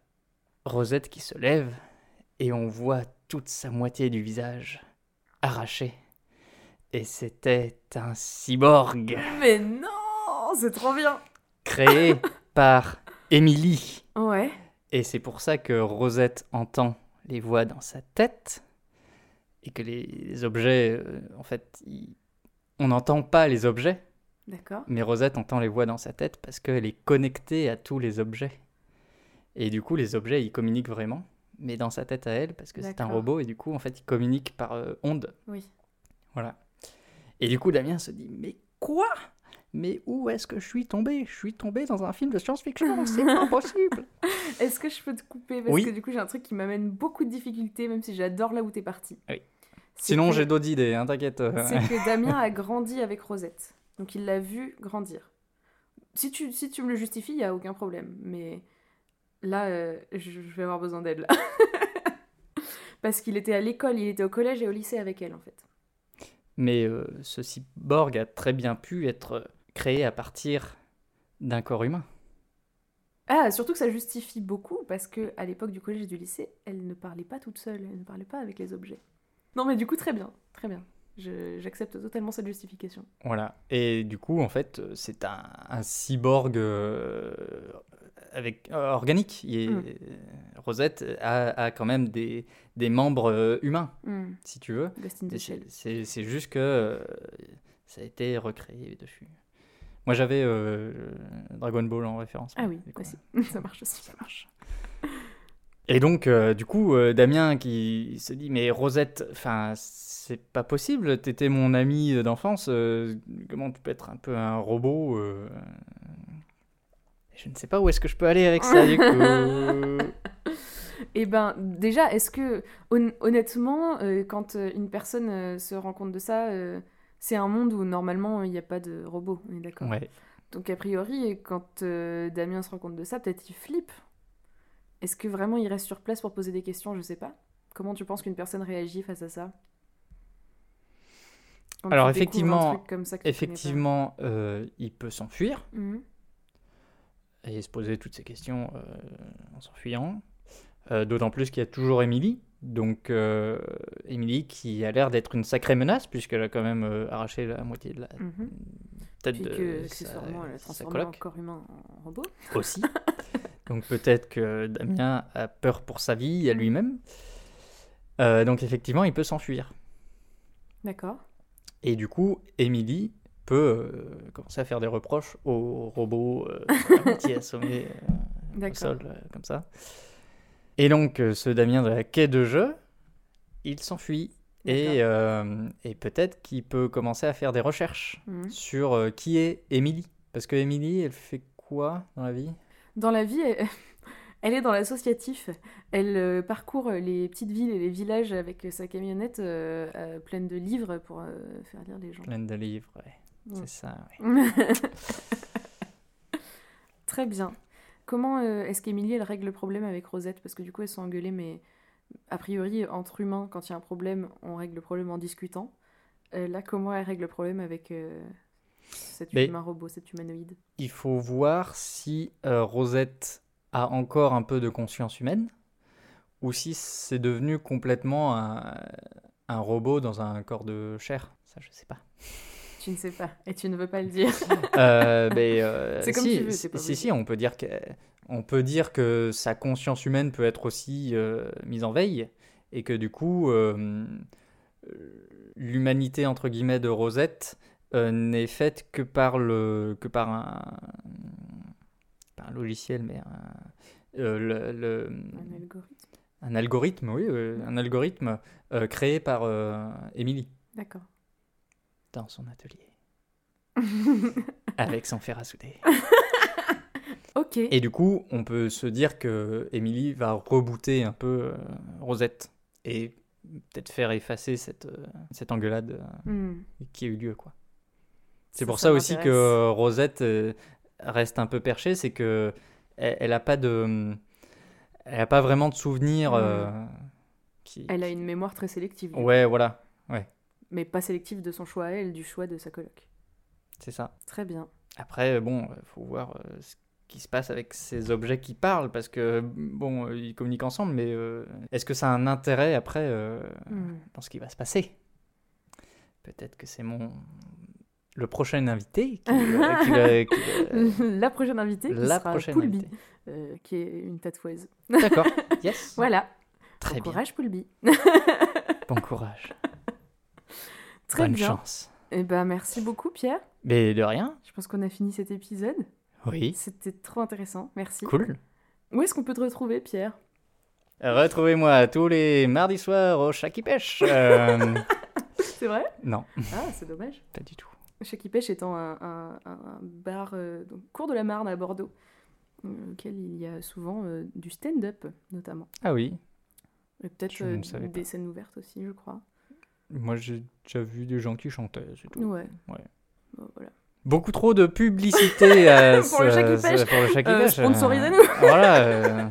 Rosette qui se lève et on voit toute sa moitié du visage arraché. Et c'était un cyborg Mais non, c'est trop bien. créé par Emily. Ouais. Et c'est pour ça que Rosette entend les voix dans sa tête et que les objets, euh, en fait, ils- on n'entend pas les objets, D'accord. mais Rosette entend les voix dans sa tête parce qu'elle est connectée à tous les objets. Et du coup, les objets, ils communiquent vraiment, mais dans sa tête à elle, parce que c'est un robot, et du coup, en fait, ils communiquent par euh, ondes. Oui. Voilà. Et du coup, Damien se dit, mais quoi? Mais où est-ce que je suis tombé? Je suis tombé dans un film de science-fiction, c'est pas possible Est-ce que je peux te couper? Parce Oui. que du coup, j'ai un truc qui m'amène beaucoup de difficultés, même si j'adore là où t'es parti. Oui. Sinon, que- j'ai d'autres idées, hein, t'inquiète. C'est que Damien a grandi avec Rosette. Donc il l'a vu grandir. Si tu, si tu me le justifies, il n'y a aucun problème. Mais là, euh, je, vais avoir besoin d'aide. là. Parce qu'il était à l'école, il était au collège et au lycée avec elle, en fait. Mais euh, ce cyborg a très bien pu être créé à partir d'un corps humain. Ah, surtout que ça justifie beaucoup, parce que à l'époque du collège et du lycée, elle ne parlait pas toute seule, elle ne parlait pas avec les objets. Non, mais du coup, très bien, très bien. J'accepte totalement cette justification. Voilà. Et du coup, en fait, euh, c'est un, un cyborg euh, avec, euh, organique. Il est- Mm. Rosette a, a quand même des, des membres euh, humains, Hmm, si tu veux. C'est juste que euh, ça a été recréé dessus. Moi, j'avais euh, Dragon Ball en référence. Ah oui, aussi. ça marche aussi. Ça marche. Et donc, euh, du coup, euh, Damien qui se dit Mais Rosette, enfin, c'est pas possible, t'étais mon ami d'enfance, euh, comment tu peux être un peu un robot euh, Je ne sais pas où est-ce que je peux aller avec ça, du coup. Eh ben, déjà, est-ce que, hon- honnêtement, euh, quand une personne se rend compte de ça, c'est un monde où normalement il n'y a pas de robot, on est d'accord? Ouais. Donc, a priori, quand Damien se rend compte de ça, peut-être il flippe. Est-ce que vraiment il reste sur place pour poser des questions? Je sais pas. Comment tu penses qu'une personne réagit face à ça? Quand Alors, effectivement- comme ça. Effectivement, euh, il peut s'enfuir Mhm. et se poser toutes ces questions euh, en s'enfuyant. Euh, D'autant plus qu'il y a toujours Emily. Donc, Emily qui a l'air d'être une sacrée menace, puisqu'elle a quand même arraché la moitié de la Mhm. tête Puis de que, sa- elle a transformé en corps humain en robot. aussi. donc, peut-être que Damien a peur pour sa vie à lui-même. Euh, donc, effectivement, il peut s'enfuir. D'accord. Et du coup, Emily peut euh, commencer à faire des reproches au robot euh, assommé euh, au sol, euh, comme ça. Et donc, euh, ce Damien de la quai de jeu, il s'enfuit. Et, euh, et peut-être qu'il peut commencer à faire des recherches Mhm. sur euh, qui est Emily. Parce que Emily, elle fait quoi dans la vie? Dans la vie, elle, elle est dans l'associatif. Elle euh, parcourt les petites villes et les villages avec sa camionnette euh, euh, pleine de livres pour euh, faire lire les gens. Pleine de livres, ouais. Ouais. C'est ça, ouais. Très bien. Comment euh, est-ce qu'Emilie elle règle le problème avec Rosette? Parce que du coup elles sont engueulées, mais a priori entre humains, quand il y a un problème, on règle le problème en discutant. Euh, là, comment elle règle le problème avec euh, cet humain robot, cet humanoïde? Il faut voir si euh, Rosette a encore un peu de conscience humaine ou si c'est devenu complètement un, un robot dans un corps de chair. Ça, je sais pas. Tu ne sais pas et tu ne veux pas le dire. Euh, mais, euh, C'est comme si, tu veux, c'est pas si, si, on peut dire que on peut dire que sa conscience humaine peut être aussi euh, mise en veille et que du coup l'humanité entre guillemets de Rosette n'est faite que par le que par un, pas un logiciel mais un, euh, le- le- Un algorithme. un algorithme oui euh, un algorithme euh, créé par euh, Émilie D'accord. dans son atelier avec son fer à souder. Ok. Et du coup, on peut se dire que Emily va rebooter un peu Rosette et peut-être faire effacer cette, cette engueulade Hmm. qui a eu lieu. quoi. C'est pour ça ça, aussi que Rosette reste un peu perchée, c'est que elle, elle a pas de, elle a pas vraiment de souvenirs. Mm. euh, qui... Elle a une mémoire très sélective. Ouais, voilà, Mais pas sélective de son choix à elle, du choix de sa coloc. c'est ça. Très bien. Après, bon, il faut voir euh, ce qui se passe avec ces objets qui parlent, parce que, bon, euh, ils communiquent ensemble, mais euh, est-ce que ça a un intérêt après euh, Hmm. dans ce qui va se passer? Peut-être que c'est mon... le prochain invité qui, euh, qui va- qui va- La prochaine invitée qui La sera prochaine Poulby, invitée. euh, qui est une tatoueuse. D'accord, yes. Voilà. Très bon bien. courage Poulby. Bon courage. Très Bonne bien. chance. Eh ben merci beaucoup Pierre. Mais de rien. Je pense qu'on a fini cet épisode. Oui. C'était trop intéressant. Merci. Cool. Où est-ce qu'on peut te retrouver Pierre? Retrouvez-moi tous les mardis soirs au Chat qui pêche. Euh, C'est vrai? Non, Ah, c'est dommage. pas du tout. Pêche étant un, un- un- un bar, euh, donc, cours de la Marne à Bordeaux, euh, auquel il y a souvent euh, du stand-up, notamment. Ah oui, Et peut-être des pas. scènes ouvertes aussi, je crois. moi j'ai déjà vu des gens qui chantaient, c'est tout. Ouais. Ouais. Bon, voilà. Beaucoup trop de publicité euh, Pour le ce- pêche. pour le pêche, sponsorisez-nous. voilà.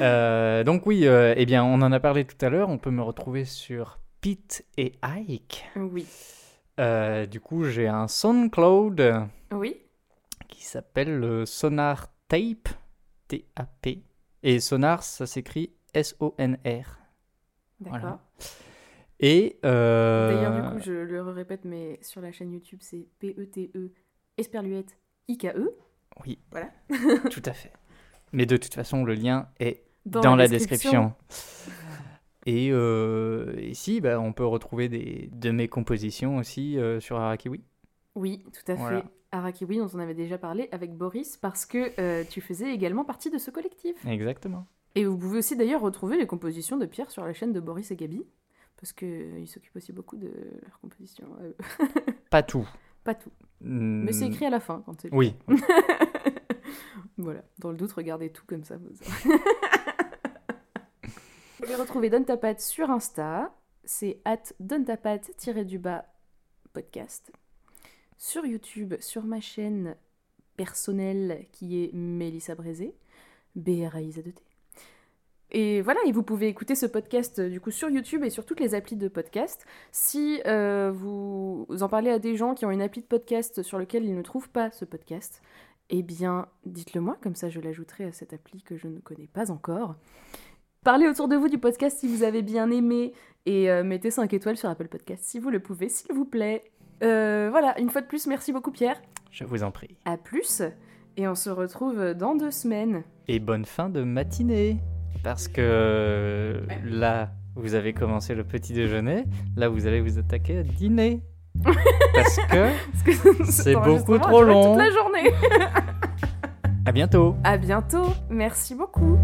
Euh, donc oui, euh, eh bien, on en a parlé tout à l'heure. On peut me retrouver sur Pete et Ike. Oui. Euh, du coup, j'ai un SoundCloud Oui. qui s'appelle le Sonar Tape, T-A-P. Et Sonar, ça s'écrit S-O-N-R. D'accord. Voilà. Et euh, D'ailleurs, du coup, je le répète, mais sur la chaîne YouTube, c'est P-E-T-E, Esperluette, I-K-E. oui, Voilà. tout à fait. Mais de toute façon, le lien est dans, la, description. Et euh, ici, bah, on peut retrouver des, de mes compositions aussi euh, sur Arakiwi. Oui, tout à Voilà. fait. Arakiwi, dont on avait déjà parlé avec Boris, parce que euh, tu faisais également partie de ce collectif. Exactement. Et vous pouvez aussi d'ailleurs retrouver les compositions de Pierre sur la chaîne de Boris et Gabi, parce qu'ils s'occupent aussi beaucoup de leurs compositions. Pas tout. Pas tout. Mm, Mais c'est écrit à la fin quand c'est. Oui. Voilà, dans le doute, regardez tout comme ça. Vous, vous pouvez retrouver Donne ta sur Insta, c'est at donne ta patte-du-bas podcast. Sur YouTube, sur ma chaîne personnelle qui est Mélissa Brézé, B-R-A-I-Z-E-T. Et voilà, et vous pouvez écouter ce podcast euh, du coup sur YouTube et sur toutes les applis de podcast. Si euh, vous en parlez à des gens qui ont une appli de podcast sur lequel ils ne trouvent pas ce podcast, eh bien, dites-le moi, comme ça je l'ajouterai à cette appli que je ne connais pas encore. Parlez autour de vous du podcast si vous avez bien aimé et euh, mettez 5 étoiles sur Apple Podcast si vous le pouvez, s'il vous plaît. Euh, voilà, une fois de plus, merci beaucoup Pierre. Je vous en prie. À plus et on se retrouve dans deux semaines. Et bonne fin de matinée. Parce que là, vous avez commencé le petit déjeuner. Là, vous allez vous attaquer à dîner. Parce que C'est beaucoup trop a long. Toute la journée. à bientôt. À bientôt. Merci beaucoup.